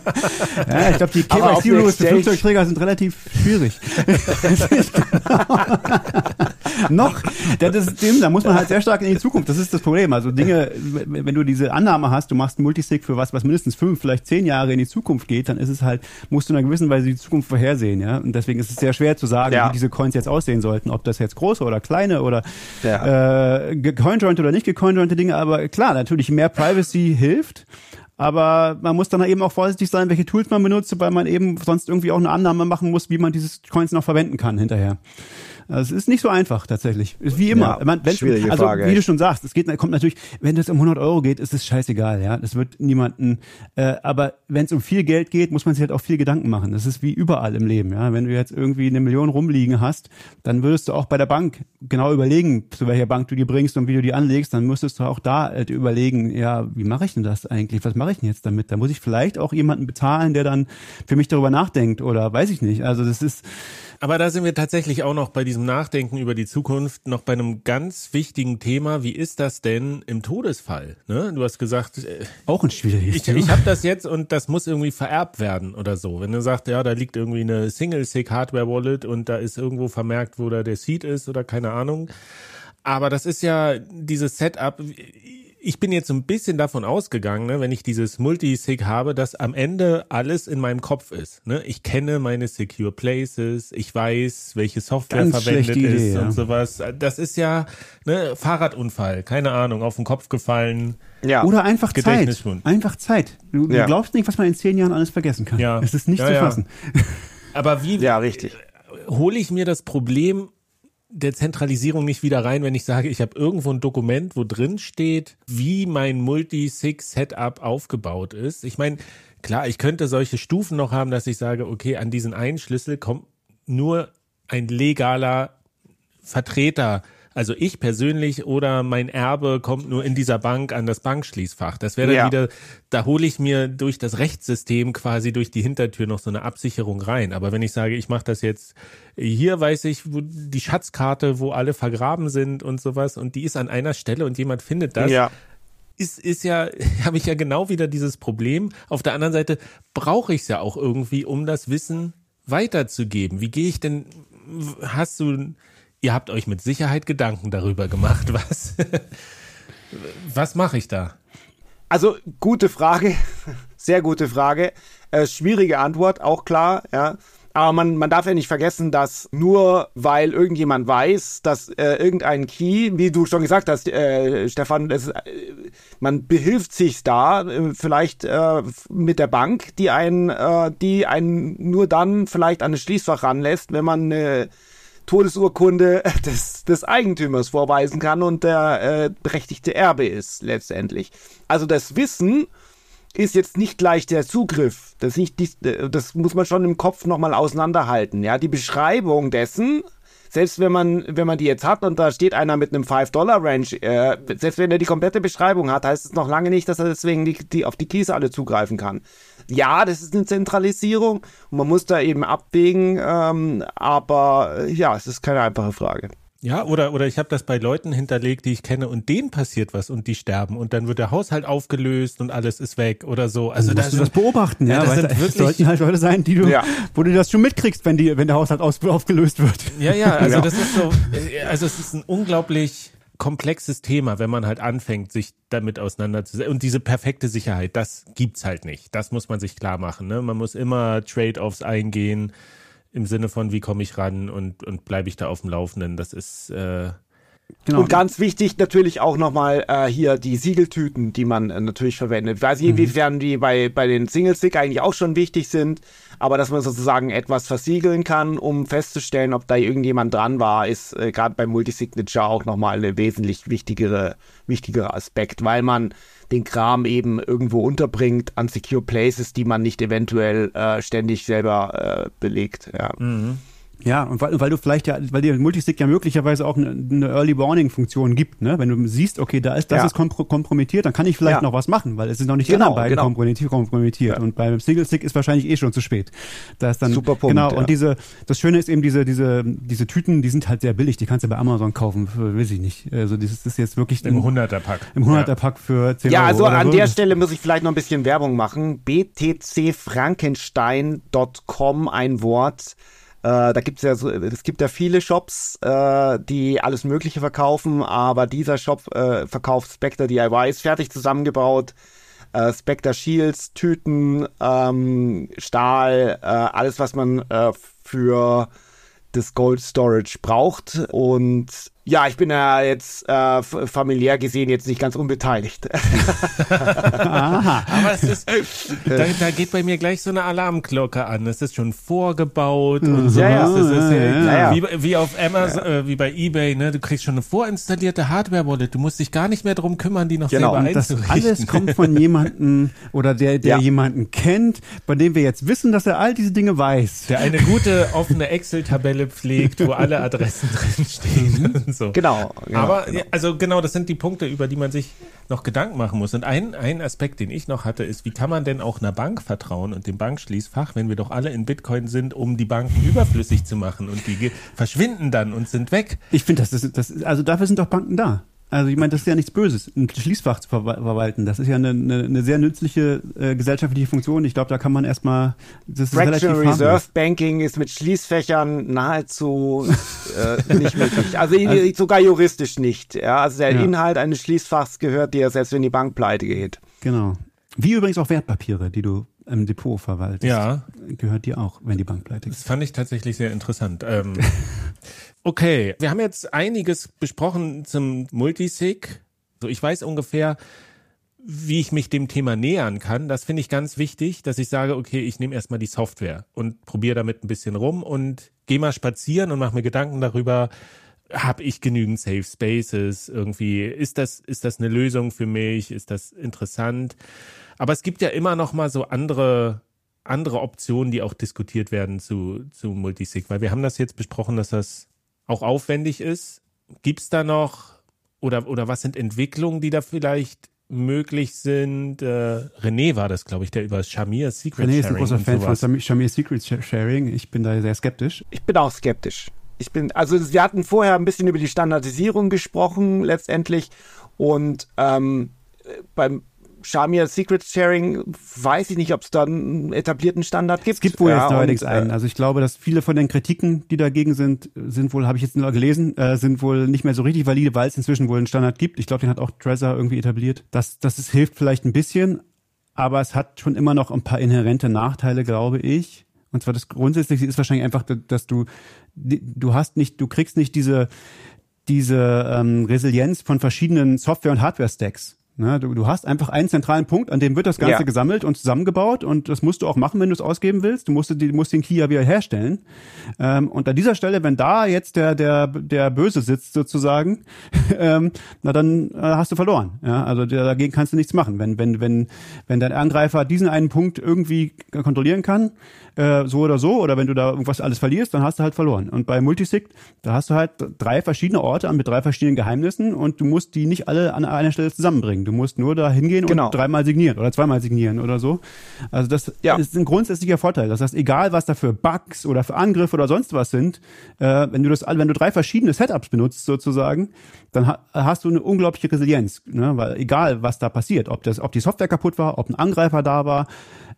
ja, ich glaube, die KYC-Rules für Flugzeugträger sind relativ schwierig. Noch, das ist dem, da muss man halt sehr stark in die Zukunft. Das ist das Problem. Also Dinge, wenn du diese Annahme hast, du machst ein Multisig für was, was mindestens fünf, vielleicht zehn Jahre in die Zukunft geht, dann ist es halt, musst du in einer gewissen Weise die Zukunft vorhersehen, ja. Und deswegen ist es sehr schwer zu sagen, ja. wie diese Coins jetzt aussehen sollten, ob das jetzt große oder kleine oder ja. äh, gecoinjoint oder nicht gecoinjointe Dinge. Aber klar, natürlich mehr Privacy hilft. Aber man muss dann eben auch vorsichtig sein, welche Tools man benutzt, weil man eben sonst irgendwie auch eine Annahme machen muss, wie man dieses Coins noch verwenden kann hinterher. Also es ist nicht so einfach tatsächlich. Wie immer. Ja, man, schwierige also, Frage. Wie du schon sagst, es geht, kommt natürlich, wenn es um 100 Euro geht, ist es scheißegal. Ja, das wird niemanden. Äh, aber wenn es um viel Geld geht, muss man sich halt auch viel Gedanken machen. Das ist wie überall im Leben. Ja, wenn du jetzt irgendwie eine Million rumliegen hast, dann würdest du auch bei der Bank genau überlegen, zu welcher Bank du die bringst und wie du die anlegst. Dann müsstest du auch da äh, überlegen, ja, wie mache ich denn das eigentlich? Was mache ich denn jetzt damit? Da muss ich vielleicht auch jemanden bezahlen, der dann für mich darüber nachdenkt oder weiß ich nicht. Also das ist aber da sind wir tatsächlich auch noch bei diesem Nachdenken über die Zukunft noch bei einem ganz wichtigen Thema. Wie ist das denn im Todesfall? Ne? Du hast gesagt, äh, auch ein schwieriges ich, Thema. Ich habe das jetzt und das muss irgendwie vererbt werden oder so. Wenn du sagst, ja, da liegt irgendwie eine Single-Sig-Hardware-Wallet und da ist irgendwo vermerkt, wo da der Seed ist oder keine Ahnung. Aber das ist ja dieses Setup ich bin jetzt ein bisschen davon ausgegangen, ne, wenn ich dieses Multisig habe, dass am Ende alles in meinem Kopf ist. Ne? Ich kenne meine Secure Places, ich weiß, welche Software Ganz verwendet Idee, ist ja. und sowas. Das ist ja ne, Fahrradunfall, keine Ahnung, auf den Kopf gefallen. Ja. Oder einfach Zeit. Einfach Zeit. Du, ja. du, glaubst nicht, was man in zehn Jahren alles vergessen kann. Ja. Es ist nicht ja, zu fassen. Aber wie ja, richtig. hole ich mir das Problem der Zentralisierung nicht wieder rein, wenn ich sage, ich habe irgendwo ein Dokument, wo drin steht, wie mein Multi-Sig-Setup aufgebaut ist. Ich meine, klar, ich könnte solche Stufen noch haben, dass ich sage, okay, an diesen einen Schlüssel kommt nur ein legaler Vertreter also ich persönlich oder mein Erbe kommt nur in dieser Bank an das Bankschließfach. Das wäre dann ja. wieder, da hole ich mir durch das Rechtssystem quasi durch die Hintertür noch so eine Absicherung rein. Aber wenn ich sage, ich mache das jetzt, hier weiß ich, wo die Schatzkarte, wo alle vergraben sind und sowas und die ist an einer Stelle und jemand findet das. Ja ist, ist ja, habe ich ja genau wieder dieses Problem. Auf der anderen Seite brauche ich es ja auch irgendwie, um das Wissen weiterzugeben. Wie gehe ich denn, hast du ihr habt euch mit Sicherheit Gedanken darüber gemacht, was, was mache ich da? Also, gute Frage. Sehr gute Frage. Äh, schwierige Antwort, auch klar, ja. Aber man, man darf ja nicht vergessen, dass nur weil irgendjemand weiß, dass äh, irgendein Key, wie du schon gesagt hast, äh, Stefan, das, äh, man behilft sich da äh, vielleicht äh, mit der Bank, die einen, die einen nur dann vielleicht an das Schließfach ranlässt, wenn man eine Todesurkunde des, des Eigentümers vorweisen kann und der äh, berechtigte Erbe ist letztendlich. Also das Wissen ist jetzt nicht gleich der Zugriff. Das, nicht, das muss man schon im Kopf nochmal auseinanderhalten. Ja, die Beschreibung dessen, selbst wenn man, wenn man die jetzt hat und da steht einer mit einem 5-Dollar-Range, äh, selbst wenn er die komplette Beschreibung hat, heißt es noch lange nicht, dass er deswegen die, die, auf die Keys alle zugreifen kann. Ja, das ist eine Zentralisierung und man muss da eben abwägen, ähm, aber ja, es ist keine einfache Frage. Ja, oder, oder ich habe das bei Leuten hinterlegt, die ich kenne und denen passiert was und die sterben und dann wird der Haushalt aufgelöst und alles ist weg oder so. Also da musst du das beobachten, ja, ja das, das wirklich, sollten halt Leute sein, die du, ja. wo du das schon mitkriegst, wenn die, wenn der Haushalt aus, aufgelöst wird. Ja, ja, also ja. das ist so, also es ist ein unglaublich komplexes Thema, wenn man halt anfängt, sich damit auseinanderzusetzen. Und diese perfekte Sicherheit, das gibt's halt nicht. Das muss man sich klar machen. Ne? Man muss immer Trade-offs eingehen im Sinne von, wie komme ich ran und, und bleibe ich da auf dem Laufenden. Das ist äh, Genau. Und ganz wichtig natürlich auch nochmal äh, hier die Siegeltüten, die man äh, natürlich verwendet. Ich weiß nicht, mhm. inwiefern die bei, bei den Single-Stick eigentlich auch schon wichtig sind, aber dass man sozusagen etwas versiegeln kann, um festzustellen, ob da irgendjemand dran war, ist äh, gerade bei Multisignature auch nochmal ein wesentlich wichtigere, wichtigerer Aspekt, weil man den Kram eben irgendwo unterbringt an Secure Places, die man nicht eventuell äh, ständig selber äh, belegt. Ja. Mhm. Ja, und weil, weil du vielleicht ja, weil dir Multisig ja möglicherweise auch eine, eine Early Warning Funktion gibt, ne? Wenn du siehst, okay, da ist das ja. ist kompromittiert, dann kann ich vielleicht ja. noch was machen, weil es sind noch nicht genau, die anderen beiden genau. kompromittiert. Ja. Und beim Single Stick ist wahrscheinlich eh schon zu spät. Da ist dann super Punkt. Genau. Und diese, das Schöne ist eben diese diese diese Tüten, die sind halt sehr billig. Die kannst du bei Amazon kaufen, für, weiß ich nicht. Also das ist jetzt wirklich im 100er Pack. Im 100er Pack für 10 ja, Euro. Ja, also an so. der Stelle muss ich vielleicht noch ein bisschen Werbung machen. btcfrankenstein.com ein Wort äh, da gibt's ja so, es gibt ja viele Shops, äh, die alles Mögliche verkaufen, aber dieser Shop äh, verkauft Spectre DIYs fertig zusammengebaut. Äh, Spectre Shields, Tüten, ähm, Stahl, äh, alles, was man äh, für das Gold Storage braucht. Und ja, ich bin ja jetzt äh, familiär gesehen jetzt nicht ganz unbeteiligt. Aha. Aber es ist, da, da, geht bei mir gleich so eine Alarmglocke an. Es ist schon vorgebaut mhm. und so. Ja, ja. Das ist ja, ja, Wie, wie auf Amazon, äh, wie bei eBay, ne? Du kriegst schon eine vorinstallierte Hardware-Wallet. Du musst dich gar nicht mehr drum kümmern, die noch genau. selber und einzurichten. Das alles kommt von jemandem oder der, der jemanden kennt, bei dem wir jetzt wissen, dass er all diese Dinge weiß. Der eine gute offene Excel-Tabelle pflegt, wo alle Adressen drinstehen. So. Genau. genau Aber genau. also genau, das sind die Punkte, über die man sich noch Gedanken machen muss. Und ein, ein Aspekt, den ich noch hatte, ist, wie kann man denn auch einer Bank vertrauen und dem Bankschließfach, wenn wir doch alle in Bitcoin sind, um die Banken überflüssig zu machen und die verschwinden dann und sind weg. Ich finde, das, das, das, also dafür sind doch Banken da. Also ich meine, das ist ja nichts Böses, ein Schließfach zu verwalten. Das ist ja eine, eine, eine sehr nützliche äh, gesellschaftliche Funktion. Ich glaube, da kann man erstmal. Das ist Fractional Reserve harmlos. Banking ist mit Schließfächern nahezu äh, nicht möglich. Also, also, sogar juristisch nicht. Ja, also der ja. Inhalt eines Schließfachs gehört dir, selbst wenn die Bank pleite geht. Genau. Wie übrigens auch Wertpapiere, die du im Depot verwaltest. Ja. Gehört dir auch, wenn die Bank pleite geht. Das fand ich tatsächlich sehr interessant. Ähm, Okay, wir haben jetzt einiges besprochen zum Multisig. So, ich weiß ungefähr, wie ich mich dem Thema nähern kann. Das finde ich ganz wichtig, dass ich sage, okay, ich nehme erstmal die Software und probiere damit ein bisschen rum und gehe mal spazieren und mache mir Gedanken darüber, habe ich genügend Safe Spaces irgendwie? Ist das, ist das eine Lösung für mich? Ist das interessant? Aber es gibt ja immer noch mal so andere, andere Optionen, die auch diskutiert werden zu, zu Multisig, weil wir haben das jetzt besprochen, dass das auch aufwendig ist. Gibt es da noch oder, oder was sind Entwicklungen, die da vielleicht möglich sind? Äh, René war das, glaube ich, der über Shamir Secret René Sharing. René ist ein großer Fan von Shamir Secret Sharing. Ich bin da sehr skeptisch. Ich bin auch skeptisch. Ich bin, also wir hatten vorher ein bisschen über die Standardisierung gesprochen, letztendlich. Und ähm, beim Shamir Secret Sharing, weiß ich nicht, ob es da einen etablierten Standard gibt. Es gibt wohl ja, jetzt neuerdings und, einen. Äh, also ich glaube, dass viele von den Kritiken, die dagegen sind, sind wohl, habe ich jetzt nur gelesen, äh, sind wohl nicht mehr so richtig valide, weil es inzwischen wohl einen Standard gibt. Ich glaube, den hat auch Trezor irgendwie etabliert. Das, das ist, hilft vielleicht ein bisschen, aber es hat schon immer noch ein paar inhärente Nachteile, glaube ich. Und zwar das Grundsätzliche ist wahrscheinlich einfach, dass du, du hast nicht, du kriegst nicht diese, diese ähm, Resilienz von verschiedenen Software- und Hardware-Stacks. Ne, du, du hast einfach einen zentralen Punkt, an dem wird das Ganze ja. gesammelt und zusammengebaut und das musst du auch machen, wenn du es ausgeben willst. Du musst, du musst den Key ja wieder herstellen. Ähm, und an dieser Stelle, wenn da jetzt der, der, der Böse sitzt sozusagen, ähm, na dann äh, hast du verloren. Ja, also der, dagegen kannst du nichts machen. Wenn, wenn, wenn, wenn dein Angreifer diesen einen Punkt irgendwie kontrollieren kann, äh, so oder so, oder wenn du da irgendwas alles verlierst, dann hast du halt verloren. Und bei Multisig, da hast du halt drei verschiedene Orte mit drei verschiedenen Geheimnissen und du musst die nicht alle an einer Stelle zusammenbringen. Du musst nur da hingehen genau. und dreimal signieren oder zweimal signieren oder so. Also das ja. ist ein grundsätzlicher Vorteil. Das heißt, egal was da für Bugs oder für Angriffe oder sonst was sind, äh, wenn du das, wenn du drei verschiedene Setups benutzt sozusagen, dann ha hast du eine unglaubliche Resilienz, ne? weil egal was da passiert, ob das, ob die Software kaputt war, ob ein Angreifer da war,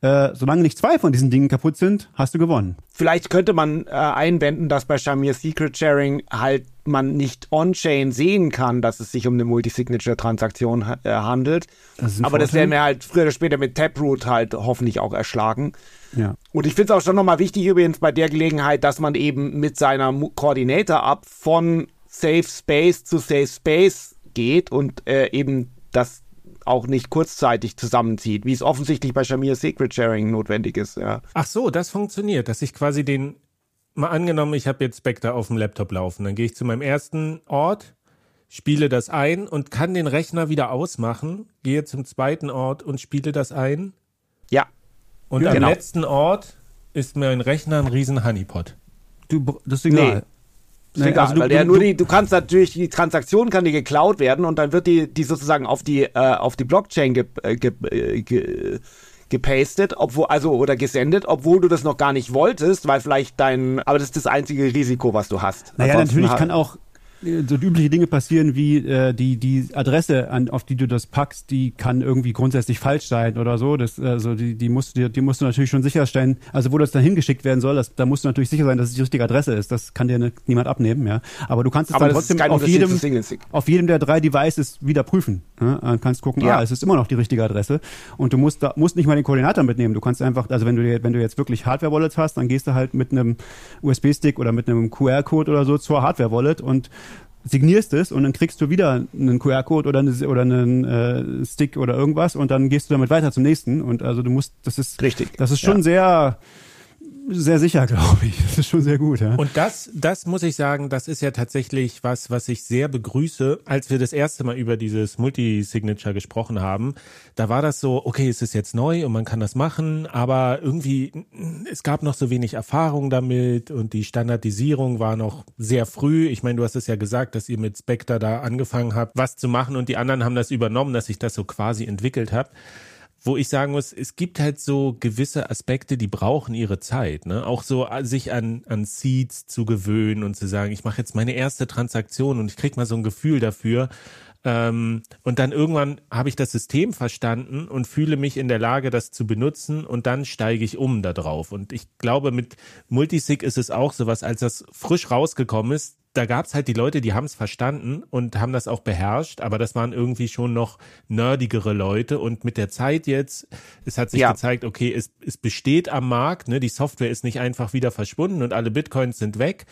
äh, solange nicht zwei von diesen Dingen kaputt sind, hast du gewonnen. Vielleicht könnte man äh, einwenden, dass bei Shamir Secret Sharing halt man nicht on-chain sehen kann, dass es sich um eine Multisignature-Transaktion äh, handelt. Das Aber das werden wir halt früher oder später mit Taproot halt hoffentlich auch erschlagen. Ja. Und ich finde es auch schon nochmal wichtig übrigens bei der Gelegenheit, dass man eben mit seiner Coordinator-App von Safe Space zu Safe Space geht und äh, eben das auch nicht kurzzeitig zusammenzieht, wie es offensichtlich bei Shamir Secret Sharing notwendig ist. Ja. Ach so, das funktioniert, dass ich quasi den, mal angenommen, ich habe jetzt Spectre auf dem Laptop laufen, dann gehe ich zu meinem ersten Ort, spiele das ein und kann den Rechner wieder ausmachen, gehe zum zweiten Ort und spiele das ein. Ja. Und ja, am genau. letzten Ort ist mein Rechner ein riesen Honeypot. Du, das Signal. Nee. Ist egal, also du, weil der du, nur die, du kannst natürlich, die Transaktion kann dir geklaut werden und dann wird die, die sozusagen auf die, äh, auf die Blockchain ge, äh, ge, äh, ge, gepastet, obwohl, also, oder gesendet, obwohl du das noch gar nicht wolltest, weil vielleicht dein, aber das ist das einzige Risiko, was du hast. Naja, Ansonsten natürlich kann auch, so übliche Dinge passieren wie äh, die die Adresse an auf die du das packst die kann irgendwie grundsätzlich falsch sein oder so. Das also die die musst du die musst du natürlich schon sicherstellen. Also wo das dann hingeschickt werden soll das, da musst du natürlich sicher sein dass es die richtige Adresse ist. Das kann dir ne, niemand abnehmen ja. Aber du kannst es aber dann trotzdem auf jedem auf jedem der drei Devices wieder prüfen ja? Dann kannst gucken ja. ah es ist immer noch die richtige Adresse. Und du musst da musst nicht mal den Koordinator mitnehmen. Du kannst einfach also wenn du wenn du jetzt wirklich Hardware Wallets hast dann gehst du halt mit einem USB Stick oder mit einem QR Code oder so zur Hardware Wallet und signierst es und dann kriegst du wieder einen QR-Code oder, eine, oder einen äh, Stick oder irgendwas und dann gehst du damit weiter zum nächsten und also du musst, das ist richtig, das ist schon ja. sehr sehr sicher, glaube ich. Das ist schon sehr gut. Ja? Und das, das muss ich sagen, das ist ja tatsächlich was, was ich sehr begrüße. Als wir das erste Mal über dieses Multisignature gesprochen haben, da war das so, okay, es ist jetzt neu und man kann das machen, aber irgendwie, es gab noch so wenig Erfahrung damit und die Standardisierung war noch sehr früh. Ich meine, du hast es ja gesagt, dass ihr mit Spectre da angefangen habt, was zu machen und die anderen haben das übernommen, dass ich das so quasi entwickelt habe wo ich sagen muss, es gibt halt so gewisse Aspekte, die brauchen ihre Zeit. Ne? Auch so äh, sich an, an Seeds zu gewöhnen und zu sagen, ich mache jetzt meine erste Transaktion und ich krieg mal so ein Gefühl dafür. Ähm, und dann irgendwann habe ich das System verstanden und fühle mich in der Lage, das zu benutzen und dann steige ich um da drauf. Und ich glaube, mit Multisig ist es auch sowas, als das frisch rausgekommen ist, da gab es halt die Leute, die haben es verstanden und haben das auch beherrscht, aber das waren irgendwie schon noch nerdigere Leute und mit der Zeit jetzt, es hat sich ja. gezeigt, okay, es, es besteht am Markt, ne, die Software ist nicht einfach wieder verschwunden und alle Bitcoins sind weg.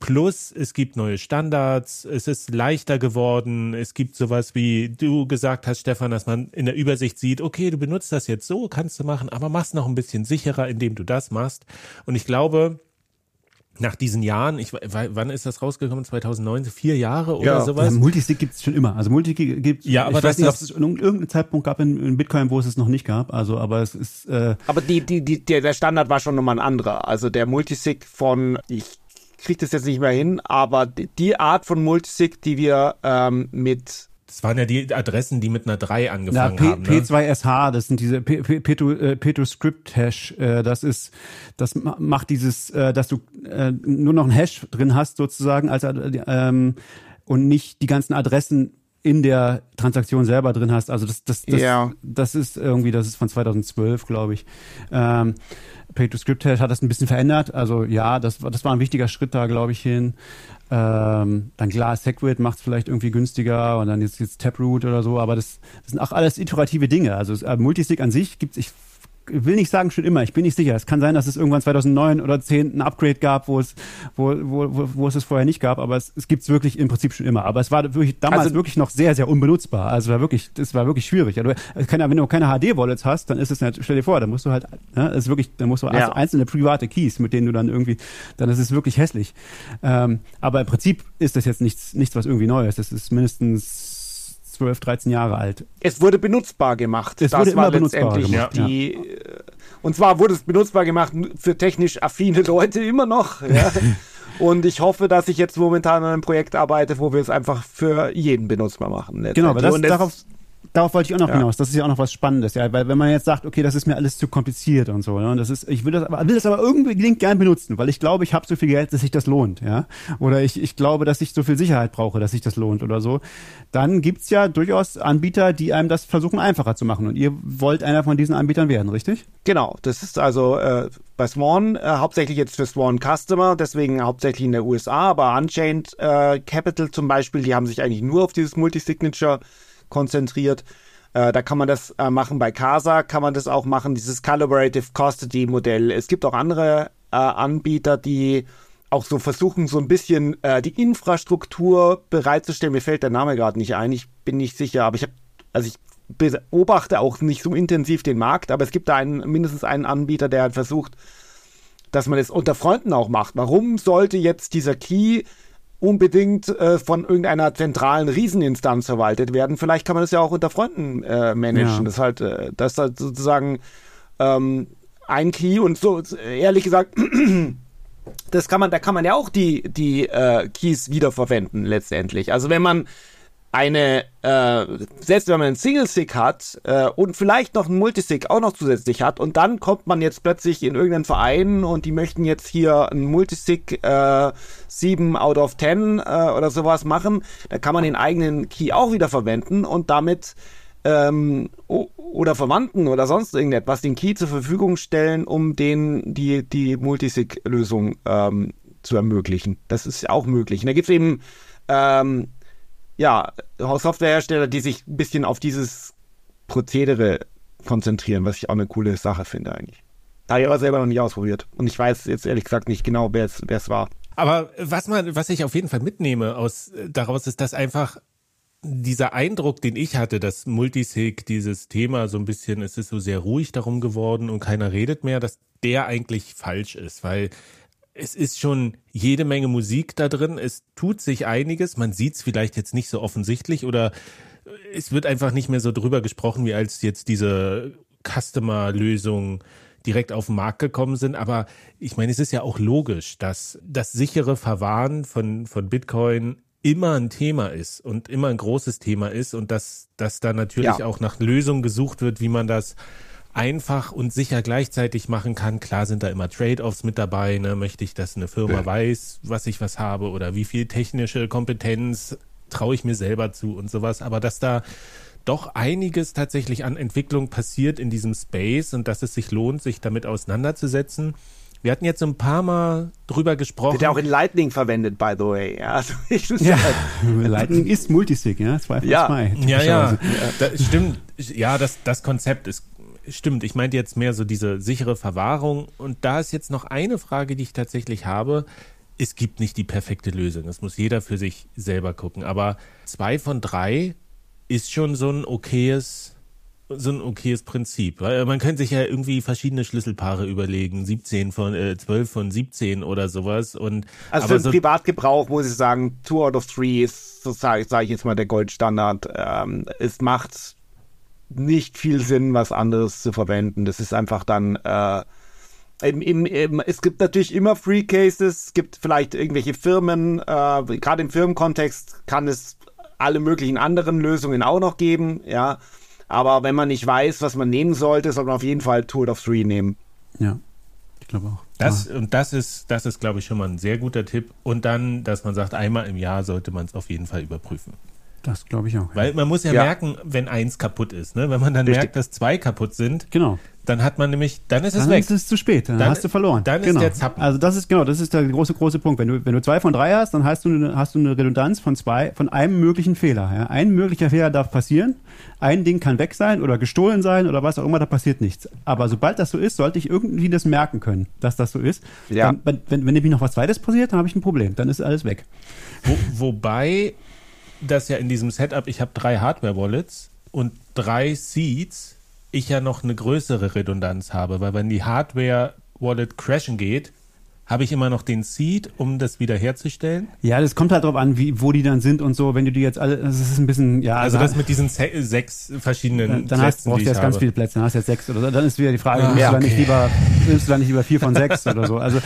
Plus, es gibt neue Standards, es ist leichter geworden, es gibt sowas wie du gesagt hast, Stefan, dass man in der Übersicht sieht, okay, du benutzt das jetzt so, kannst du machen, aber machst noch ein bisschen sicherer, indem du das machst. Und ich glaube, nach diesen Jahren, ich wann ist das rausgekommen? 2009, vier Jahre oder ja. sowas? Ja, Multisig gibt es schon immer. Also Multisig gibt Ja, aber ich weiß nicht, ob es irgendeinen Zeitpunkt gab in, in, Bitcoin, wo es es noch nicht gab. Also, aber es ist. Äh aber die, die, die, der, der Standard war schon nochmal ein anderer. Also der Multisig von, ich kriege das jetzt nicht mehr hin, aber die Art von Multisig, die wir ähm, mit das waren ja die Adressen, die mit einer 3 angefangen Na, P, haben. Ne? P2SH, das sind diese P2-Script-Hash. Äh, das ist, das macht dieses, äh, dass du äh, nur noch ein Hash drin hast sozusagen, als ähm, und nicht die ganzen Adressen in der Transaktion selber drin hast. Also das, das, das, ja. das ist irgendwie, das ist von 2012, glaube ich. Ähm, Pay-to-Script-Hash hat das ein bisschen verändert. Also ja, das, das war ein wichtiger Schritt da, glaube ich, hin. Ähm, dann klar, Segwit macht es vielleicht irgendwie günstiger und dann jetzt, jetzt Taproot oder so, aber das, das sind auch alles iterative Dinge. Also äh, Multisig an sich gibt ich will nicht sagen schon immer, ich bin nicht sicher. Es kann sein, dass es irgendwann 2009 oder 10 ein Upgrade gab, wo es, wo, wo, wo es es vorher nicht gab, aber es, es gibt es wirklich im Prinzip schon immer. Aber es war wirklich damals also, wirklich noch sehr, sehr unbenutzbar. Also es war wirklich, es war wirklich schwierig. Also, wenn du keine HD-Wallets hast, dann ist es, stell dir vor, dann musst du halt, ne, ist wirklich, dann musst du ja. einzelne private Keys, mit denen du dann irgendwie, dann ist es wirklich hässlich. Ähm, aber im Prinzip ist das jetzt nichts, nichts, was irgendwie neu ist. Das ist mindestens 12, 13 Jahre alt. Es wurde benutzbar gemacht. Es das wurde immer benutzbar gemacht. Die, ja. Und zwar wurde es benutzbar gemacht für technisch affine Leute immer noch. Ja. Und ich hoffe, dass ich jetzt momentan an einem Projekt arbeite, wo wir es einfach für jeden benutzbar machen. Genau, aber das, darauf, darauf wollte ich auch noch ja. hinaus. Das ist ja auch noch was Spannendes, ja, weil wenn man jetzt sagt, okay, das ist mir alles zu kompliziert und so, ne, und das ist, ich will das aber, will das aber irgendwie gern benutzen, weil ich glaube, ich habe so viel Geld, dass sich das lohnt, ja, oder ich, ich glaube, dass ich so viel Sicherheit brauche, dass sich das lohnt oder so. Dann gibt's ja durchaus Anbieter, die einem das versuchen einfacher zu machen und ihr wollt einer von diesen Anbietern werden, richtig? Genau, das ist also äh, bei Swan äh, hauptsächlich jetzt für Swan Customer, deswegen hauptsächlich in der USA, aber Unchained äh, Capital zum Beispiel, die haben sich eigentlich nur auf dieses Multisignature konzentriert. Äh, da kann man das äh, machen bei Casa, kann man das auch machen, dieses Collaborative Custody Modell. Es gibt auch andere äh, Anbieter, die auch so versuchen, so ein bisschen äh, die Infrastruktur bereitzustellen. Mir fällt der Name gerade nicht ein, ich bin nicht sicher, aber ich habe, also ich beobachte auch nicht so intensiv den Markt, aber es gibt da einen, mindestens einen Anbieter, der halt versucht, dass man es unter Freunden auch macht. Warum sollte jetzt dieser Key unbedingt äh, von irgendeiner zentralen Rieseninstanz verwaltet werden. Vielleicht kann man das ja auch unter Freunden äh, managen. Ja. Das halt, äh, das halt sozusagen ähm, ein Key und so ehrlich gesagt, das kann man, da kann man ja auch die die äh, Keys wiederverwenden letztendlich. Also wenn man eine, äh, selbst wenn man einen Single-Stick hat äh, und vielleicht noch einen Multisig auch noch zusätzlich hat und dann kommt man jetzt plötzlich in irgendeinen Verein und die möchten jetzt hier einen Multisig äh, 7 out of 10 äh, oder sowas machen, da kann man den eigenen Key auch wieder verwenden und damit ähm, oder Verwandten oder sonst irgendetwas den Key zur Verfügung stellen, um den die, die Multisig-Lösung ähm, zu ermöglichen. Das ist auch möglich. Und da gibt es eben ähm, ja, Softwarehersteller, die sich ein bisschen auf dieses Prozedere konzentrieren, was ich auch eine coole Sache finde eigentlich. Habe ich aber selber noch nicht ausprobiert. Und ich weiß jetzt ehrlich gesagt nicht genau, wer es war. Aber was man, was ich auf jeden Fall mitnehme aus daraus ist, dass einfach dieser Eindruck, den ich hatte, dass Multisig dieses Thema so ein bisschen, es ist so sehr ruhig darum geworden und keiner redet mehr, dass der eigentlich falsch ist, weil es ist schon jede Menge Musik da drin. Es tut sich einiges. Man sieht es vielleicht jetzt nicht so offensichtlich oder es wird einfach nicht mehr so drüber gesprochen, wie als jetzt diese Customer-Lösungen direkt auf den Markt gekommen sind. Aber ich meine, es ist ja auch logisch, dass das sichere Verwahren von, von Bitcoin immer ein Thema ist und immer ein großes Thema ist und dass, dass da natürlich ja. auch nach Lösungen gesucht wird, wie man das einfach und sicher gleichzeitig machen kann. Klar sind da immer Trade-offs mit dabei. Ne? Möchte ich, dass eine Firma ja. weiß, was ich was habe oder wie viel technische Kompetenz traue ich mir selber zu und sowas. Aber dass da doch einiges tatsächlich an Entwicklung passiert in diesem Space und dass es sich lohnt, sich damit auseinanderzusetzen. Wir hatten jetzt ein paar Mal drüber gesprochen. Wird ja auch in Lightning verwendet, by the way. Ja, also ja. Lightning ist Multisig, ja, zwei ja. zwei. Ja, ja, das stimmt. Ja, das, das Konzept ist stimmt. Ich meinte jetzt mehr so diese sichere Verwahrung. Und da ist jetzt noch eine Frage, die ich tatsächlich habe. Es gibt nicht die perfekte Lösung. Das muss jeder für sich selber gucken. Aber zwei von drei ist schon so ein okayes, so ein okayes Prinzip. Weil man könnte sich ja irgendwie verschiedene Schlüsselpaare überlegen. 17 von, äh, 12 von 17 oder sowas. Und, also für den so Privatgebrauch muss ich sagen, two out of three ist, so sage sag ich jetzt mal, der Goldstandard. Ähm, es macht nicht viel Sinn, was anderes zu verwenden. Das ist einfach dann äh, im, im, im, es gibt natürlich immer Free Cases, es gibt vielleicht irgendwelche Firmen, äh, gerade im Firmenkontext kann es alle möglichen anderen Lösungen auch noch geben, ja. Aber wenn man nicht weiß, was man nehmen sollte, sollte man auf jeden Fall Tool of Three nehmen. Ja, ich glaube auch. Das, und das ist, das ist, glaube ich, schon mal ein sehr guter Tipp. Und dann, dass man sagt, einmal im Jahr sollte man es auf jeden Fall überprüfen. Das glaube ich auch. Weil man muss ja, ja, merken, wenn eins kaputt ist. Ne? Wenn man dann Richtig. merkt, dass zwei kaputt sind, genau. dann hat man nämlich, dann ist es dann weg. Dann ist es zu spät, dann, dann hast du verloren. Dann genau. ist der Zappen. Also das ist genau, das ist der große große Punkt. Wenn du wenn du zwei von drei hast, dann hast du eine, hast du eine Redundanz von zwei von einem möglichen Fehler. Ja? Ein möglicher Fehler darf passieren. Ein Ding kann weg sein oder gestohlen sein oder was auch immer, da passiert nichts. Aber sobald das so ist, sollte ich irgendwie das merken können, dass das so ist. Ja. Dann, wenn, wenn nämlich noch was Zweites passiert, dann habe ich ein Problem. Dann ist alles weg. Wo, wobei das ja in diesem Setup, ich habe drei Hardware-Wallets und drei Seeds, ich ja noch eine größere Redundanz habe, weil wenn die Hardware-Wallet crashen geht, habe ich immer noch den Seed, um das wiederherzustellen? Ja, das kommt halt drauf an, wie, wo die dann sind und so. Wenn du die jetzt alle, das ist ein bisschen, ja. Also, das mit diesen sechs verschiedenen Dann, dann hast, brauchst du jetzt ganz viele Plätze, dann hast du jetzt sechs oder so. Dann ist wieder die Frage, ah, ja, okay. du nicht lieber, nimmst du dann nicht lieber vier von sechs oder so. Also,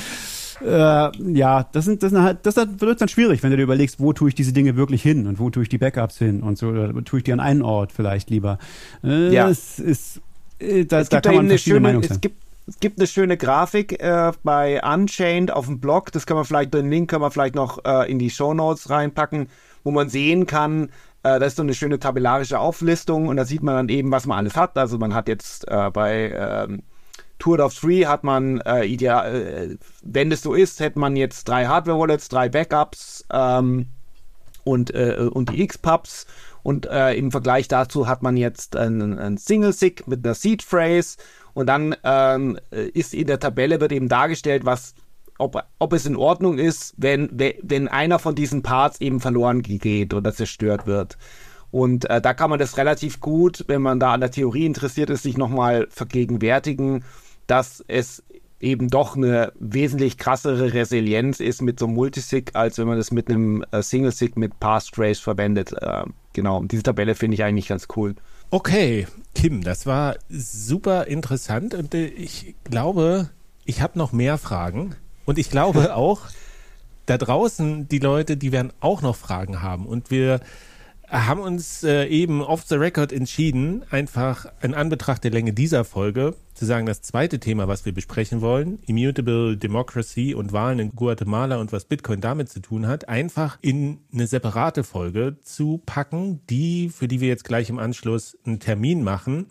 äh, ja, das sind, das sind halt, das wird dann schwierig, wenn du dir überlegst, wo tue ich diese Dinge wirklich hin und wo tue ich die Backups hin und so, oder tue ich die an einen Ort vielleicht lieber. Äh, ja. Es ist, äh, da, es da kann man eine schöne, Meinung sein. Es gibt es gibt eine schöne Grafik äh, bei Unchained auf dem Blog. Das kann man vielleicht, den Link kann man vielleicht noch äh, in die Show Notes reinpacken, wo man sehen kann, äh, das ist so eine schöne tabellarische Auflistung und da sieht man dann eben, was man alles hat. Also man hat jetzt äh, bei ähm, Tour of Three hat man äh, ideal, äh, wenn das so ist, hätte man jetzt drei Hardware-Wallets, drei Backups ähm, und, äh, und die X-Pubs. Und äh, im Vergleich dazu hat man jetzt einen, einen Single-Sig mit einer Seed-Phrase. Und dann ähm, ist in der Tabelle wird eben dargestellt, was ob, ob es in Ordnung ist, wenn, wenn einer von diesen Parts eben verloren geht oder zerstört wird. Und äh, da kann man das relativ gut, wenn man da an der Theorie interessiert ist, sich nochmal vergegenwärtigen dass es eben doch eine wesentlich krassere Resilienz ist mit so einem Multisig, als wenn man das mit einem äh, Single-Sig mit Passtrace verwendet. Äh, genau, diese Tabelle finde ich eigentlich ganz cool. Okay, Kim, das war super interessant und äh, ich glaube, ich habe noch mehr Fragen und ich glaube auch, da draußen die Leute, die werden auch noch Fragen haben und wir haben uns äh, eben off the record entschieden, einfach in Anbetracht der Länge dieser Folge zu sagen, das zweite Thema, was wir besprechen wollen, Immutable Democracy und Wahlen in Guatemala und was Bitcoin damit zu tun hat, einfach in eine separate Folge zu packen, die, für die wir jetzt gleich im Anschluss einen Termin machen.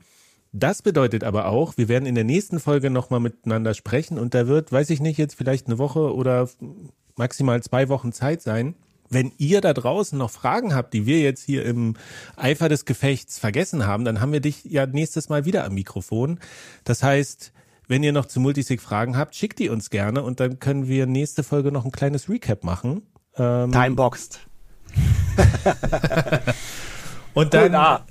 Das bedeutet aber auch, wir werden in der nächsten Folge nochmal miteinander sprechen und da wird, weiß ich nicht, jetzt vielleicht eine Woche oder maximal zwei Wochen Zeit sein, wenn ihr da draußen noch Fragen habt, die wir jetzt hier im Eifer des Gefechts vergessen haben, dann haben wir dich ja nächstes Mal wieder am Mikrofon. Das heißt, wenn ihr noch zu Multisig Fragen habt, schickt die uns gerne und dann können wir nächste Folge noch ein kleines Recap machen. Ähm, Timeboxed. und dann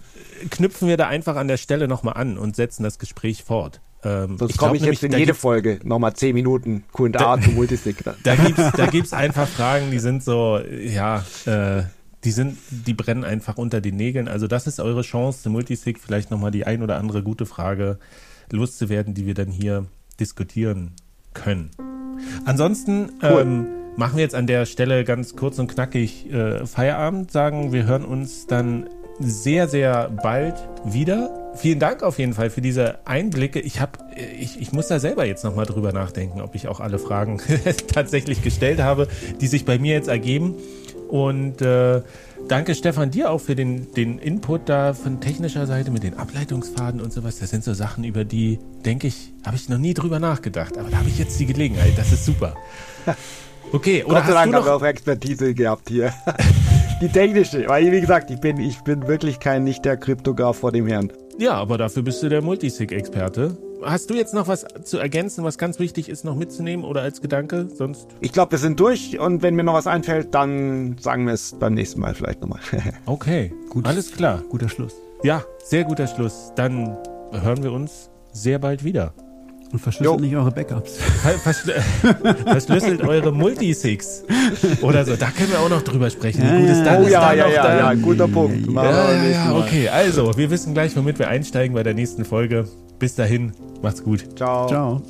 knüpfen wir da einfach an der Stelle nochmal an und setzen das Gespräch fort. Ähm, Sonst komme ich jetzt in jede Folge nochmal 10 Minuten Q&A zu Multisig. Da gibt's, da gibt's einfach Fragen, die sind so, ja, äh, die sind, die brennen einfach unter den Nägeln. Also das ist eure Chance, zu Multisig vielleicht nochmal die ein oder andere gute Frage loszuwerden, die wir dann hier diskutieren können. Ansonsten cool. ähm, machen wir jetzt an der Stelle ganz kurz und knackig äh, Feierabend, sagen, wir hören uns dann sehr, sehr bald wieder vielen Dank auf jeden Fall für diese Einblicke. Ich habe, ich, ich muss da selber jetzt nochmal drüber nachdenken, ob ich auch alle Fragen tatsächlich gestellt habe, die sich bei mir jetzt ergeben. Und äh, danke Stefan dir auch für den, den Input da von technischer Seite mit den Ableitungsfaden und sowas. Das sind so Sachen, über die, denke ich, habe ich noch nie drüber nachgedacht. Aber da habe ich jetzt die Gelegenheit. Das ist super. Okay, oder Gott sei Dank haben wir auch Expertise gehabt hier. die technische, weil wie gesagt, ich bin, ich bin wirklich kein nicht der Kryptograf vor dem Herrn. Ja, aber dafür bist du der Multisig-Experte. Hast du jetzt noch was zu ergänzen, was ganz wichtig ist, noch mitzunehmen oder als Gedanke? Sonst. Ich glaube, wir sind durch und wenn mir noch was einfällt, dann sagen wir es beim nächsten Mal vielleicht nochmal. okay, gut. Alles klar. Guter Schluss. Ja, sehr guter Schluss. Dann hören wir uns sehr bald wieder. Und verschlüsselt jo. nicht eure Backups. Verschl verschlüsselt eure Multisigs. Oder so. Da können wir auch noch drüber sprechen. Wie gut ist das? Oh ja, ja, ja, ja, guter Punkt. Ja, ja, okay, also, wir wissen gleich, womit wir einsteigen bei der nächsten Folge. Bis dahin, macht's gut. Ciao. Ciao.